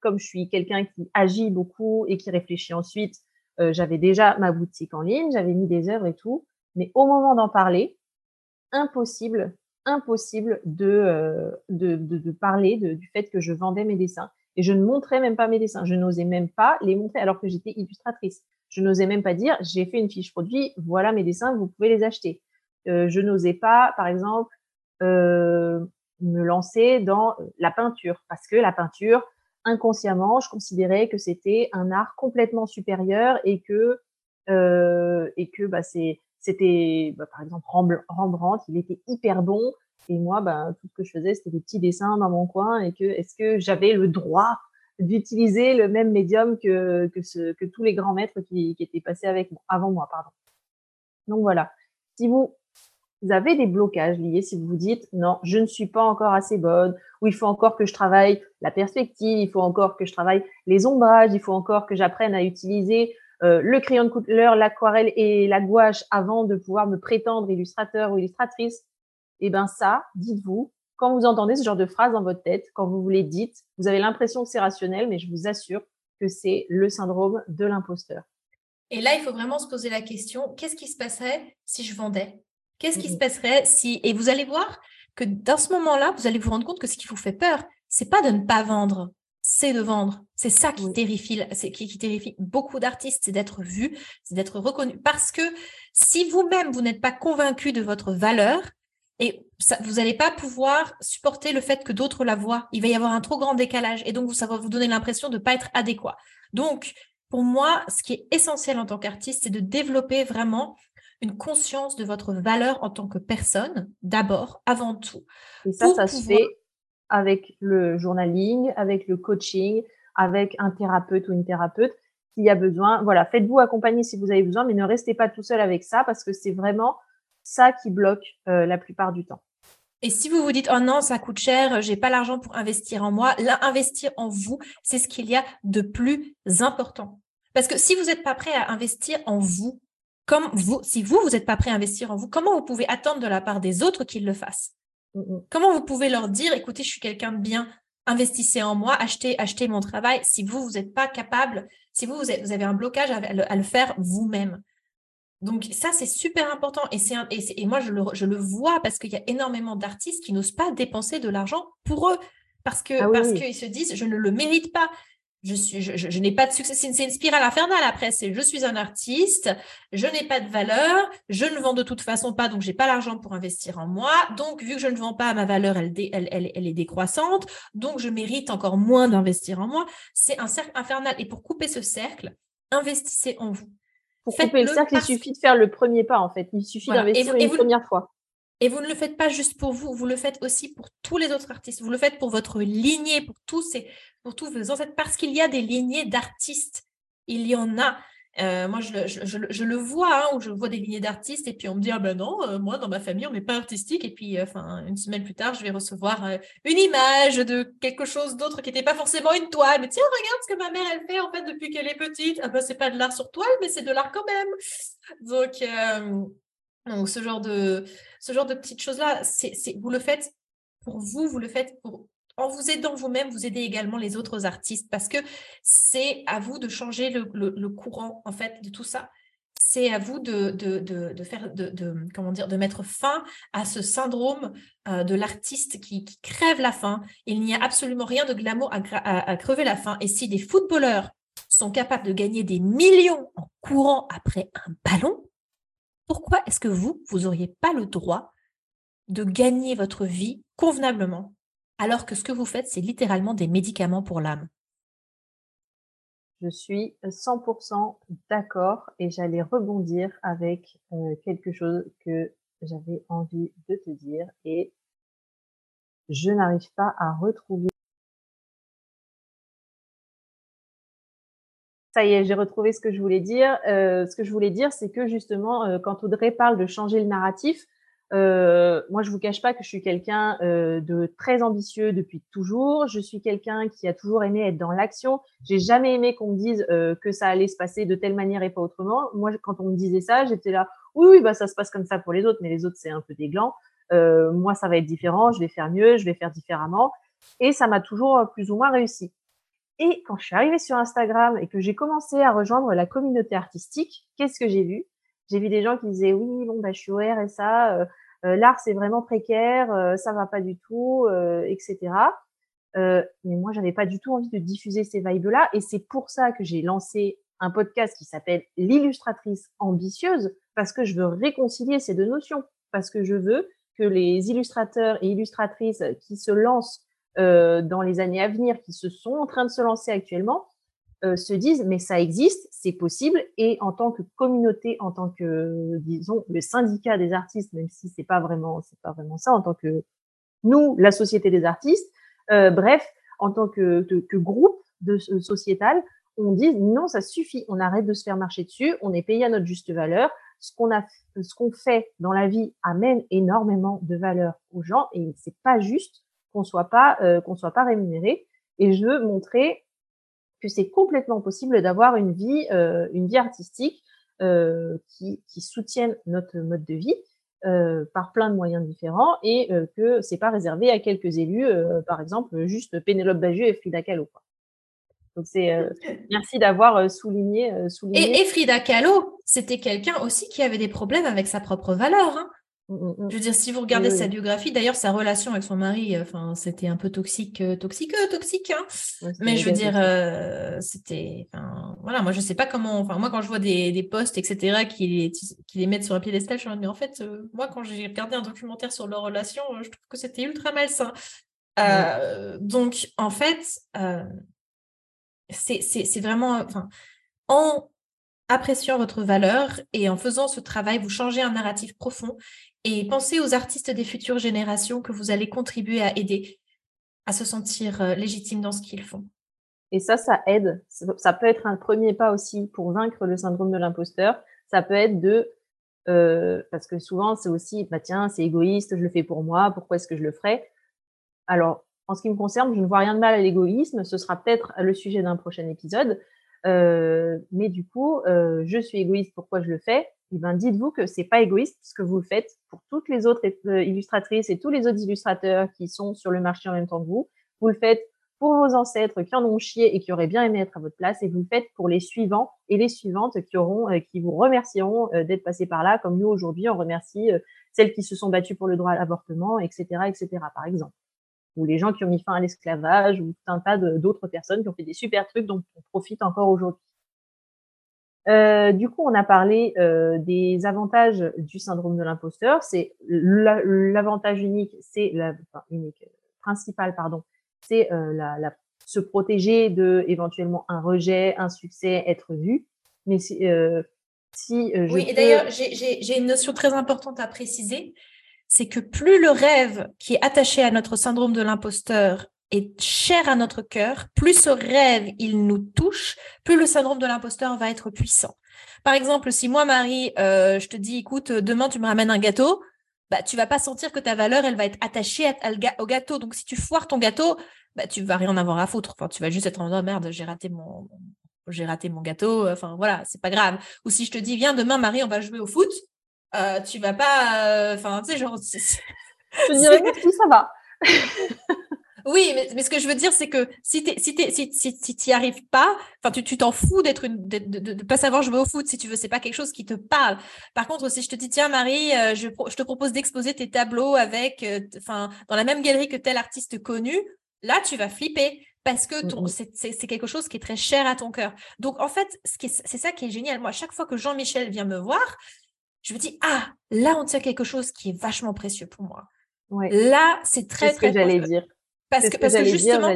comme je suis quelqu'un qui agit beaucoup et qui réfléchit ensuite, euh, j'avais déjà ma boutique en ligne, j'avais mis des œuvres et tout, mais au moment d'en parler, impossible, impossible de, euh, de, de, de, parler du fait que je vendais mes dessins. Et je ne montrais même pas mes dessins. Je n'osais même pas les montrer alors que j'étais illustratrice. Je n'osais même pas dire, j'ai fait une fiche produit, voilà mes dessins, vous pouvez les acheter. Euh, je n'osais pas, par exemple, euh, me lancer dans la peinture parce que la peinture, inconsciemment, je considérais que c'était un art complètement supérieur et que que bah, c'est c'était bah, par exemple Rembrandt, il était hyper bon. Et moi bah, tout ce que je faisais c'était des petits dessins dans mon coin. Et que est-ce que j'avais le droit d'utiliser le même médium que que, tous les grands maîtres qui, qui étaient passés avec avant moi pardon. Donc voilà, si vous vous avez des blocages liés, si vous vous dites non, je ne suis pas encore assez bonne, ou il faut encore que je travaille la perspective, il faut encore que je travaille les ombrages, il faut encore que j'apprenne à utiliser euh, le crayon de couleur, l'aquarelle et la gouache avant de pouvoir me prétendre illustrateur ou illustratrice. Eh ben ça, dites-vous, quand vous entendez ce genre de phrase dans votre tête, quand vous vous les dites, vous avez l'impression que c'est rationnel, mais je vous assure que c'est le syndrome de l'imposteur. Et là, il faut vraiment se poser la question, qu'est-ce qui se passerait si je vendais? Qu'est-ce qui se passerait si... Et vous allez voir que dans ce moment-là, vous allez vous rendre compte que ce qui vous fait peur, c'est pas de ne pas vendre, c'est de vendre. C'est ça qui terrifie, c'est qui, terrifie beaucoup d'artistes, c'est d'être vu, c'est d'être reconnu. Parce que si vous-même vous, n'êtes pas convaincu de votre valeur, et ça, vous n'allez pas pouvoir supporter le fait que d'autres la voient. Il va y avoir un trop grand décalage, et donc ça va vous donner l'impression de ne pas être adéquat. Donc, pour moi, ce qui est essentiel en tant qu'artiste, c'est de développer vraiment une conscience de votre valeur en tant que personne, d'abord, avant tout. Et ça, ça se fait avec le journaling, avec le coaching, avec un thérapeute ou une thérapeute qui a besoin. Voilà, faites-vous accompagner si vous avez besoin, mais ne restez pas tout seul avec ça parce que c'est vraiment ça qui bloque euh, la plupart du temps. Et si vous vous dites oh non ça coûte cher, j'ai pas l'argent pour investir en moi, là investir en vous, c'est ce qu'il y a de plus important. Parce que si vous n'êtes pas prêt à investir en vous, comme vous, si vous, vous n'êtes pas prêt à investir en vous, comment vous pouvez attendre de la part des autres qu'ils le fassent? Comment vous pouvez leur dire, écoutez, je suis quelqu'un de bien, investissez en moi, achetez, achetez mon travail, si vous, vous n'êtes pas capable, si vous, vous avez un blocage à le, faire vous-même. Donc ça, c'est super important. Et, c'est et, moi, je le, je le vois parce qu'il y a énormément d'artistes qui n'osent pas dépenser de l'argent pour eux parce que ah parce qu'ils se disent je ne le mérite pas je suis, je, n'ai pas de succès. C'est une, spirale infernale après. C'est je suis un artiste, je n'ai pas de valeur, je ne vends de toute façon pas, donc j'ai pas l'argent pour investir en moi. Donc vu que je ne vends pas, ma valeur elle, elle, elle, est décroissante, donc je mérite encore moins d'investir en moi. C'est un cercle infernal. Et pour couper ce cercle, investissez en vous. Pour couper le cercle, il suffit de faire le premier pas en fait. Il suffit d'investir une première fois. Et vous ne le faites pas juste pour vous, vous le faites aussi pour tous les autres artistes. Vous le faites pour votre lignée, pour tous, ces, pour tous vos ancêtres, parce qu'il y a des lignées d'artistes. Il y en a. Euh, moi, je, je, le vois, hein, où je vois des lignées d'artistes, et puis on me dit, ah ben non, euh, moi, dans ma famille, on n'est pas artistique. Et puis, euh, une semaine plus tard, je vais recevoir une image de quelque chose d'autre qui n'était pas forcément une toile. Mais tiens, regarde ce que ma mère, elle fait, en fait, depuis qu'elle est petite. Ah ben, c'est pas de l'art sur toile, mais c'est de l'art quand même. Donc, donc, ce genre de, ce genre de petites choses-là, vous le faites pour vous, vous le faites pour, en vous aidant vous-même, vous aidez également les autres artistes parce que c'est à vous de changer le, courant, en fait, de tout ça. C'est à vous de, faire, de, comment dire, de mettre fin à ce syndrome euh, de l'artiste qui, crève la faim. Il n'y a absolument rien de glamour à, à crever la faim. Et si des footballeurs sont capables de gagner des millions en courant après un ballon, pourquoi est-ce que vous, vous n'auriez pas le droit de gagner votre vie convenablement alors que ce que vous faites, c'est littéralement des médicaments pour l'âme? Je suis 100% d'accord et j'allais rebondir avec euh, quelque chose que j'avais envie de te dire et je n'arrive pas à retrouver Ça y est, j'ai retrouvé ce que je voulais dire. Euh, ce que je voulais dire, c'est que justement, euh, quand Audrey parle de changer le narratif, euh, moi, je vous cache pas que je suis quelqu'un de très ambitieux depuis toujours. Je suis quelqu'un qui a toujours aimé être dans l'action. J'ai jamais aimé qu'on me dise que ça allait se passer de telle manière et pas autrement. Moi, quand on me disait ça, j'étais là, oui, oui, bah ça se passe comme ça pour les autres, mais les autres c'est un peu des glands. moi, ça va être différent. Je vais faire mieux, je vais faire différemment. Et ça m'a toujours plus ou moins réussi. Et quand je suis arrivée sur Instagram et que j'ai commencé à rejoindre la communauté artistique, qu'est-ce que j'ai vu? J'ai vu des gens qui disaient oui, bon bah je suis au RSA, euh, euh, l'art c'est vraiment précaire, euh, ça va pas du tout, euh, etc. Euh, mais moi j'avais pas du tout envie de diffuser ces vibes-là. Et c'est pour ça que j'ai lancé un podcast qui s'appelle l'illustratrice ambitieuse parce que je veux réconcilier ces deux notions, parce que je veux que les illustrateurs et illustratrices qui se lancent euh, dans les années à venir qui se sont en train de se lancer actuellement euh, se disent mais ça existe, c'est possible. Et en tant que communauté, en tant que disons le syndicat des artistes, même si c'est pas vraiment c'est pas vraiment ça, en tant que nous la société des artistes, euh, bref, en tant que, groupe de sociétal, on dit non ça suffit, on arrête de se faire marcher dessus, on est payé à notre juste valeur, ce qu'on a, ce qu'on fait dans la vie amène énormément de valeur aux gens et c'est pas juste qu'on soit pas, euh, qu'on soit pas rémunéré. Et je veux montrer que c'est complètement possible d'avoir une vie, euh, une vie artistique euh, qui, qui soutienne notre mode de vie. Par plein de moyens différents et que c'est pas réservé à quelques élus, par exemple juste Pénélope Bagieux et Frida Kahlo. Quoi. Donc c'est merci d'avoir souligné, souligné. Et, Frida Kahlo, c'était quelqu'un aussi qui avait des problèmes avec sa propre valeur. Hein. Mmh, mmh, mmh. Je veux dire, si vous regardez sa biographie, d'ailleurs, sa relation avec son mari, enfin, c'était un peu toxique, euh, toxique, euh, toxique. Hein mais je veux dire, euh, c'était, voilà, moi, je sais pas comment, enfin, moi, quand je vois des, des posts, etc., qui les, qui les mettent sur un piédestal, je me dis, mais en fait, moi, quand j'ai regardé un documentaire sur leur relation, je trouve que c'était ultra malsain. donc, en fait, c'est vraiment, enfin, en appréciant votre valeur et en faisant ce travail, vous changez un narratif profond et pensez aux artistes des futures générations que vous allez contribuer à aider à se sentir euh, légitimes dans ce qu'ils font. Et ça, ça aide. Ça peut être un premier pas aussi pour vaincre le syndrome de l'imposteur. Ça peut être de, euh, parce que souvent c'est aussi, bah tiens, c'est égoïste, je le fais pour moi, pourquoi est-ce que je le ferais? Alors, en ce qui me concerne, je ne vois rien de mal à l'égoïsme. Ce sera peut-être le sujet d'un prochain épisode. Euh, mais du coup, je suis égoïste, pourquoi je le fais? Eh ben, dites-vous que c'est pas égoïste puisque vous le faites pour toutes les autres euh, illustratrices et tous les autres illustrateurs qui sont sur le marché en même temps que vous. Vous le faites pour vos ancêtres qui en ont chié et qui auraient bien aimé être à votre place, et vous le faites pour les suivants et les suivantes qui auront, qui vous remercieront d'être passés par là, comme nous aujourd'hui, on remercie celles qui se sont battues pour le droit à l'avortement, etc., etc., par exemple ou les gens qui ont mis fin à l'esclavage, ou tout un tas d'autres personnes qui ont fait des super trucs dont on profite encore aujourd'hui. Euh, du coup, on a parlé euh, des avantages du syndrome de l'imposteur. C'est l'avantage unique, c'est la enfin, unique principal, pardon, c'est euh, la, la, se protéger de éventuellement un rejet, un succès, être vu. Mais si, euh, si je oui, et d'ailleurs, j'ai une notion très importante à préciser c'est que plus le rêve qui est attaché à notre syndrome de l'imposteur est cher à notre cœur, plus ce rêve, il nous touche, plus le syndrome de l'imposteur va être puissant. Par exemple, si moi, Marie, euh, je te dis, écoute, demain, tu me ramènes un gâteau, bah, tu vas pas sentir que ta valeur, elle va être attachée au gâteau. Donc, si tu foires ton gâteau, bah, tu vas rien en avoir à foutre. Enfin, tu vas juste être en mode, oh, merde, j'ai raté mon, j'ai raté mon gâteau. Enfin, voilà, c'est pas grave. Ou si je te dis, viens demain, Marie, on va jouer au foot. Euh, tu vas pas. Euh, enfin, tu sais, genre. Je dirais que ça va. (laughs) oui, mais, mais, ce que je veux dire, c'est que si tu si, si, si, si arrives pas, enfin, tu t'en fous d'être une, de, de, pas savoir jouer au foot, si tu veux, c'est pas quelque chose qui te parle. Par contre, si je te dis, tiens, Marie, euh, je, je, te propose d'exposer tes tableaux avec, enfin, dans la même galerie que tel artiste connu, là, tu vas flipper parce que mmh c'est quelque chose qui est très cher à ton cœur. Donc, en fait, c'est ça qui est génial. Moi, à chaque fois que Jean-Michel vient me voir, je me dis, ah, là, on tient quelque chose qui est vachement précieux pour moi. Là, c'est très, très. ce que j'allais dire. Parce que, parce que justement,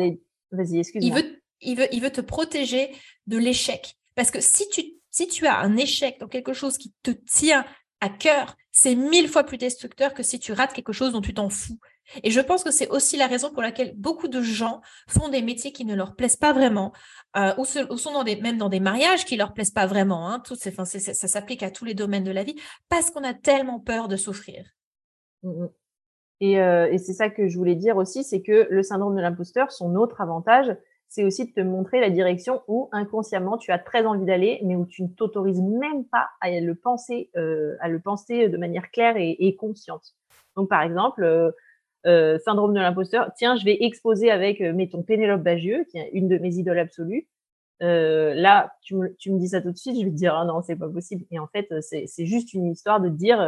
vas-y, excuse-moi. Il veut, il, veut, il veut te protéger de l'échec. Parce que si tu, si tu as un échec dans quelque chose qui te tient à cœur, c'est mille fois plus destructeur que si tu rates quelque chose dont tu t'en fous. Et je pense que c'est aussi la raison pour laquelle beaucoup de gens font des métiers qui ne leur plaisent pas vraiment, euh, ou, sont dans des, même dans des mariages qui leur plaisent pas vraiment. Hein. Tout, enfin, ça s'applique à tous les domaines de la vie, parce qu'on a tellement peur de souffrir. Mmh et, euh, et c'est ça que je voulais dire aussi, c'est que le syndrome de l'imposteur, son autre avantage, c'est aussi de te montrer la direction où inconsciemment tu as très envie d'aller, mais où tu ne t'autorises même pas à le penser, euh, à le penser de manière claire et, consciente. Donc par exemple, euh, euh, syndrome de l'imposteur. Tiens, je vais exposer avec, euh, mettons, Pénélope Bagieux, qui est une de mes idoles absolues. Euh, là, tu me, tu me dis ça tout de suite, je vais te dire, ah non, c'est pas possible. Et en fait, c'est juste une histoire de dire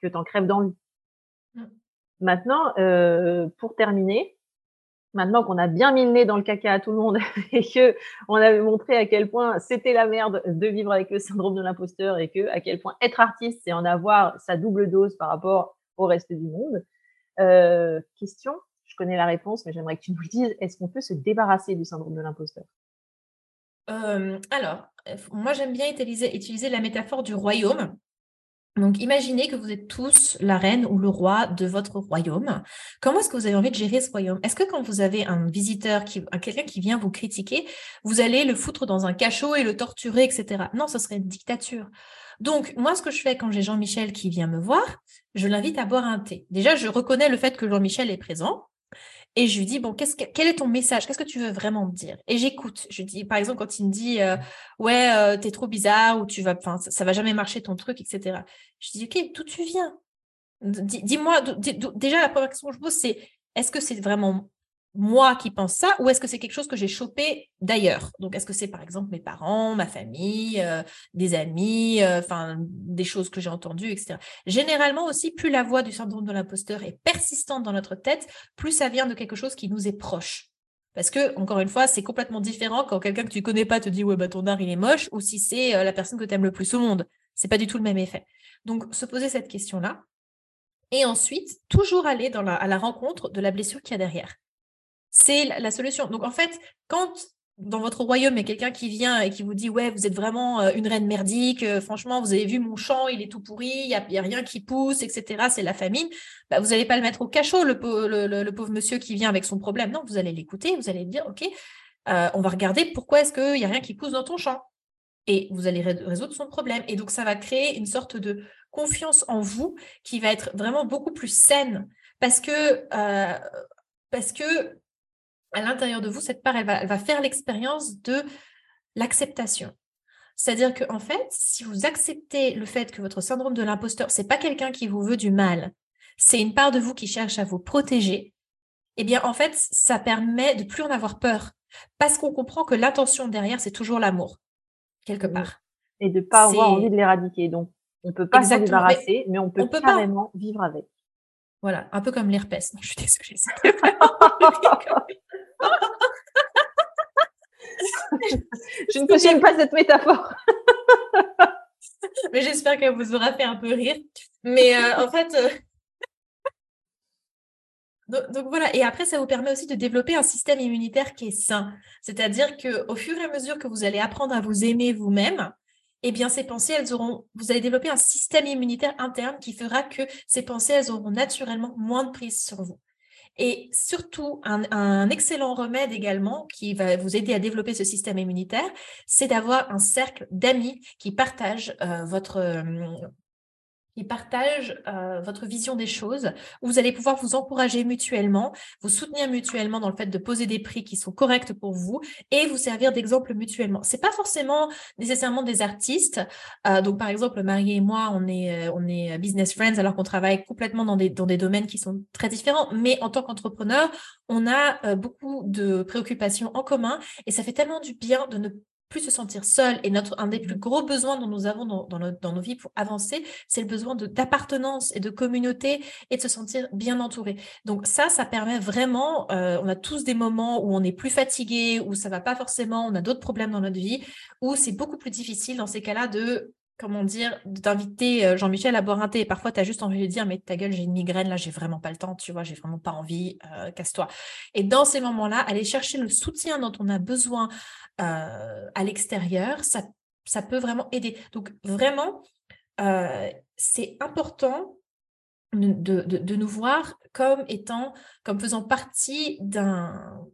que tu en crèves d'envie. Maintenant, pour terminer, maintenant qu'on a bien mis le nez dans le caca à tout le monde (laughs) et que on avait montré à quel point c'était la merde de vivre avec le syndrome de l'imposteur et que à quel point être artiste c'est en avoir sa double dose par rapport au reste du monde. Euh, question, je connais la réponse, mais j'aimerais que tu nous le dises. Est-ce qu'on peut se débarrasser du syndrome de l'imposteur? Euh, Alors, moi j'aime bien utiliser la métaphore du royaume. Donc, imaginez que vous êtes tous la reine ou le roi de votre royaume. Comment est-ce que vous avez envie de gérer ce royaume? Est-ce que quand vous avez un visiteur, quelqu'un qui vient vous critiquer, vous allez le foutre dans un cachot et le torturer, etc. Non, ce serait une dictature. Donc, moi, ce que je fais quand j'ai Jean-Michel qui vient me voir, je l'invite à boire un thé. Déjà, je reconnais le fait que Jean-Michel est présent. Et je lui dis, bon, qu'est-ce que, quel est ton message? Qu'est-ce que tu veux vraiment me dire? Et j'écoute. Je dis, par exemple, quand il me dit, euh, ouais, euh, t'es trop bizarre ou tu vas, enfin, ça, va jamais marcher ton truc, etc. Je dis, ok, d'où tu viens? Dis-moi, déjà, la première question que je pose, c'est, est-ce que c'est vraiment moi qui pense ça ou est-ce que c'est quelque chose que j'ai chopé d'ailleurs? Donc, est-ce que c'est par exemple mes parents, ma famille, euh, des amis, euh, enfin des choses que j'ai entendues, etc. Généralement aussi, plus la voix du syndrome de l'imposteur est persistante dans notre tête, plus ça vient de quelque chose qui nous est proche. Parce que, encore une fois, c'est complètement différent quand quelqu'un que tu connais pas te dit ouais bah ton art il est moche ou si c'est euh, la personne que tu aimes le plus au monde. C'est pas du tout le même effet. Donc, se poser cette question-là. Et ensuite, toujours aller à la rencontre de la blessure qu'il y a derrière c'est la, solution. Donc en fait, quand dans votre royaume, il y a quelqu'un qui vient et qui vous dit Ouais, vous êtes vraiment euh, une reine merdique, euh, franchement, vous avez vu mon champ, il est tout pourri, il n'y a, rien qui pousse, etc. C'est la famine. Bah, vous n'allez pas le mettre au cachot, le, le, pauvre monsieur qui vient avec son problème. Non, vous allez l'écouter, vous allez dire Ok, euh, on va regarder pourquoi est-ce qu'il n'y a rien qui pousse dans ton champ. Et vous allez résoudre son problème. Et donc, ça va créer une sorte de confiance en vous qui va être vraiment beaucoup plus saine. Parce que, parce que à l'intérieur de vous, cette part, elle va, faire l'expérience de l'acceptation. C'est-à-dire qu'en en fait, si vous acceptez le fait que votre syndrome de l'imposteur, c'est pas quelqu'un qui vous veut du mal, c'est une part de vous qui cherche à vous protéger, eh bien, en fait, ça permet de plus en avoir peur. Parce qu'on comprend que l'intention derrière, c'est toujours l'amour, quelque part. Et de ne pas avoir envie de l'éradiquer. Donc, on ne peut pas s'en débarrasser, mais, on peut carrément vivre avec. Voilà, un peu comme l'herpès. Je suis désolée. (laughs) je ne cautionne pas cette métaphore. Mais j'espère qu'elle vous aura fait un peu rire. Mais euh, en fait, euh, donc, voilà, et après, ça vous permet aussi de développer un système immunitaire qui est sain. C'est-à-dire qu'au fur et à mesure que vous allez apprendre à vous aimer vous-même, eh bien, ces pensées, elles auront, vous allez développer un système immunitaire interne qui fera que ces pensées, elles auront naturellement moins de prise sur vous. Et surtout, un, excellent remède également qui va vous aider à développer ce système immunitaire, c'est d'avoir un cercle d'amis qui partagent euh, votre, euh, qui partagent euh, votre vision des choses, où vous allez pouvoir vous encourager mutuellement, vous soutenir mutuellement dans le fait de poser des prix qui sont corrects pour vous et vous servir d'exemple mutuellement. C'est pas forcément nécessairement des artistes. Euh, donc par exemple, Marie et moi, on est euh, on est business friends alors qu'on travaille complètement dans des dans des domaines qui sont très différents, mais en tant qu'entrepreneur, on a beaucoup de préoccupations en commun et ça fait tellement du bien de ne plus se sentir seul. Et notre, un des plus mmh. gros besoins dont nous avons dans, dans, nos vies pour avancer, c'est le besoin d'appartenance et de communauté et de se sentir bien entouré. Donc ça, ça permet vraiment, euh, on a tous des moments où on est plus fatigué, où ça va pas forcément, on a d'autres problèmes dans notre vie, où c'est beaucoup plus difficile dans ces cas-là de comment dire, d'inviter euh, Jean-Michel à boire un thé. Parfois, tu as juste envie de dire, mais ta gueule, j'ai une migraine, là, j'ai vraiment pas le temps, tu vois, j'ai vraiment pas envie, euh, casse-toi. Et dans ces moments-là, aller chercher le soutien dont on a besoin euh, à l'extérieur, ça, ça peut vraiment aider. Donc, vraiment, c'est important de, de, nous voir comme étant, comme faisant partie d'un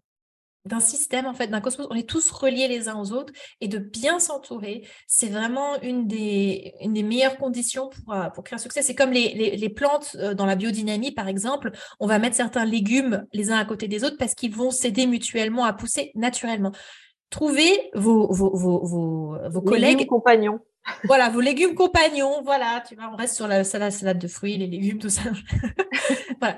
d'un système, en fait, d'un cosmos. On est tous reliés les uns aux autres et de bien s'entourer, c'est vraiment une des, une des meilleures conditions pour, euh, pour créer un succès. C'est comme les, les, plantes euh, dans la biodynamie, par exemple. On va mettre certains légumes les uns à côté des autres parce qu'ils vont s'aider mutuellement à pousser naturellement. Trouvez vos, vos, vos, vos, collègues. compagnons. Voilà, vos légumes compagnons. Voilà, tu vois, on reste sur la salade, salade de fruits, les légumes, tout ça. (laughs) voilà.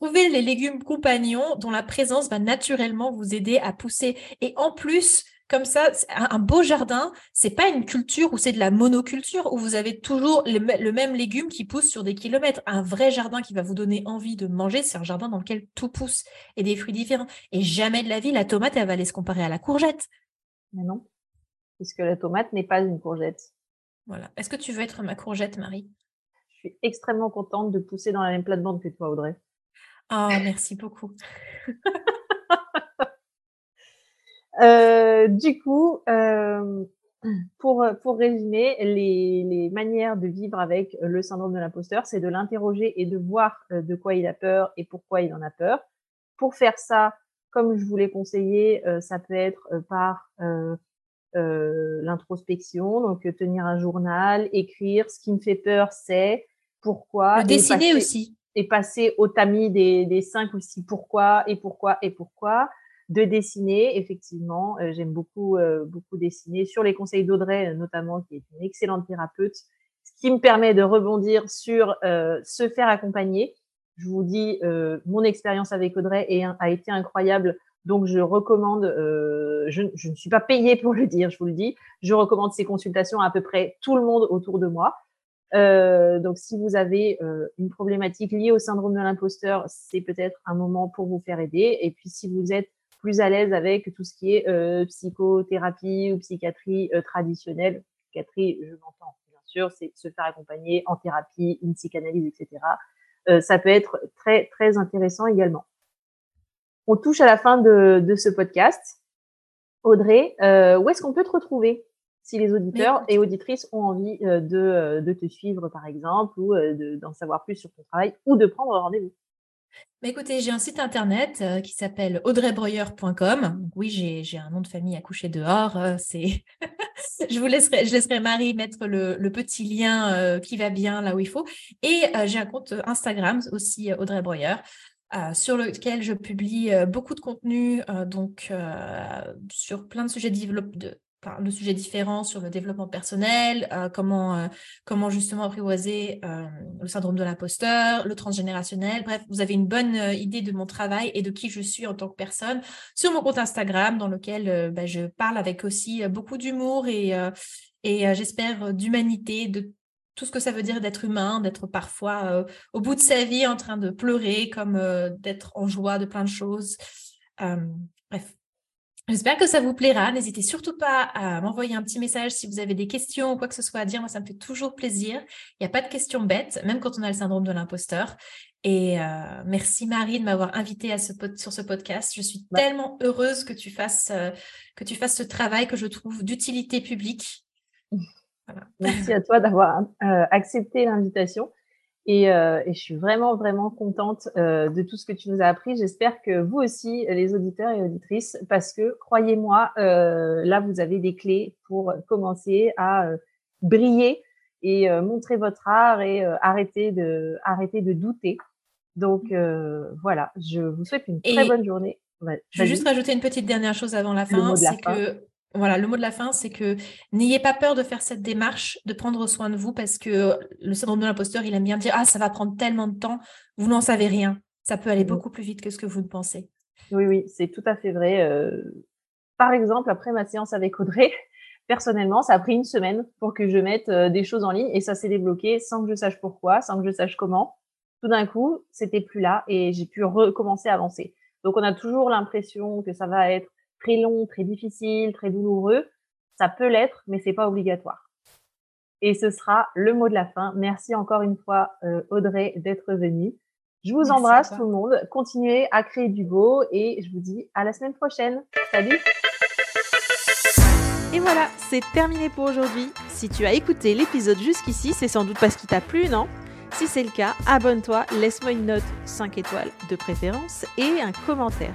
Trouvez les légumes compagnons dont la présence va naturellement vous aider à pousser. Et en plus, comme ça, un beau jardin, c'est pas une culture où c'est de la monoculture, où vous avez toujours le, même légume qui pousse sur des kilomètres. Un vrai jardin qui va vous donner envie de manger, c'est un jardin dans lequel tout pousse et des fruits différents. Et jamais de la vie, la tomate, elle va aller se comparer à la courgette. Mais non, puisque la tomate n'est pas une courgette. Voilà. Est-ce que tu veux être ma courgette, Marie? Je suis extrêmement contente de pousser dans la même plate-bande que toi, Audrey. Oh, merci beaucoup. Euh, du coup, euh, pour, pour résumer, les, les, manières de vivre avec le syndrome de l'imposteur, c'est de l'interroger et de voir de quoi il a peur et pourquoi il en a peur. Pour faire ça, comme je vous l'ai conseillé, ça peut être par euh, l'introspection, donc euh, tenir un journal, écrire. Ce qui me fait peur, c'est pourquoi. dessiner aussi. Et passer au tamis des, des cinq ou six pourquoi et pourquoi et pourquoi. De dessiner, effectivement, euh, j'aime beaucoup beaucoup dessiner sur les conseils d'Audrey notamment, qui est une excellente thérapeute, ce qui me permet de rebondir sur se faire accompagner. Je vous dis, mon expérience avec Audrey a été incroyable donc, je recommande, euh, je, ne suis pas payée pour le dire, je vous le dis, je recommande ces consultations à à peu près tout le monde autour de moi. Euh, donc, si vous avez euh, une problématique liée au syndrome de l'imposteur, c'est peut-être un moment pour vous faire aider. Et puis, si vous êtes plus à l'aise avec tout ce qui est psychothérapie ou psychiatrie traditionnelle, psychiatrie, je m'entends, bien sûr, c'est se faire accompagner en thérapie, une psychanalyse, etc. ça peut être très, très intéressant également on touche à la fin de, ce podcast. Audrey, euh, où est-ce qu'on peut te retrouver? Si les auditeurs et auditrices ont envie euh, euh, de, te suivre, par exemple, ou d'en savoir plus sur ton travail, ou de prendre rendez-vous mais écoutez, j'ai un site internet qui s'appelle audreybroyer.com. Oui, j'ai un nom de famille à coucher dehors. c'est, (laughs) je vous laisserai, je laisserai Marie mettre le, petit lien qui va bien là où il faut. Et j'ai un compte Instagram aussi, Audrey Breuer. Euh, sur lequel je publie euh, beaucoup de contenu, euh, donc sur plein de sujets de, de sujets différents sur le développement personnel, comment, comment justement apprivoiser le syndrome de l'imposteur, le transgénérationnel. Bref, vous avez une bonne idée de mon travail et de qui je suis en tant que personne sur mon compte Instagram dans lequel bah, je parle avec aussi beaucoup d'humour et, et j'espère d'humanité, de tout ce que ça veut dire d'être humain, d'être parfois euh, au bout de sa vie en train de pleurer, comme euh, d'être en joie de plein de choses. Euh, bref. J'espère que ça vous plaira. N'hésitez surtout pas à m'envoyer un petit message si vous avez des questions ou quoi que ce soit à dire. Moi, ça me fait toujours plaisir. Il n'y a pas de questions bêtes, même quand on a le syndrome de l'imposteur. Et merci Marie de m'avoir invitée à ce sur ce podcast. Je suis tellement heureuse que tu fasses que tu fasses ce travail que je trouve d'utilité publique Merci à toi d'avoir euh, accepté l'invitation. Euh, et, je suis vraiment, vraiment contente euh, de tout ce que tu nous as appris. J'espère que vous aussi, les auditeurs et auditrices, parce que croyez-moi, là, vous avez des clés pour commencer à briller et montrer votre art et arrêter, de, arrêter de douter. Donc voilà, je vous souhaite une très bonne journée. je vais juste rajouter une petite dernière chose avant la fin, c'est que voilà, le mot de la fin, c'est que n'ayez pas peur de faire cette démarche, de prendre soin de vous, parce que le syndrome de l'imposteur, il aime bien dire Ah, ça va prendre tellement de temps, vous n'en savez rien. Ça peut aller mmh beaucoup plus vite que ce que vous ne pensez. Oui, oui, c'est tout à fait vrai. Euh, par exemple, après ma séance avec Audrey, (laughs) personnellement, ça a pris une semaine pour que je mette euh, des choses en ligne et ça s'est débloqué sans que je sache pourquoi, sans que je sache comment. Tout d'un coup, c'était plus là et j'ai pu recommencer à avancer. Donc, on a toujours l'impression que ça va être très long, très difficile, très douloureux. Ça peut l'être, mais c'est pas obligatoire. Et ce sera le mot de la fin. Merci encore une fois, euh, Audrey, d'être venue. Je vous embrasse tout le monde. Continuez à créer du beau et je vous dis à la semaine prochaine. Salut Et voilà, c'est terminé pour aujourd'hui. Si tu as écouté l'épisode jusqu'ici, c'est sans doute parce qu'il t'a plu, non? Si c'est le cas, abonne-toi, laisse-moi une note 5 étoiles de préférence et un commentaire.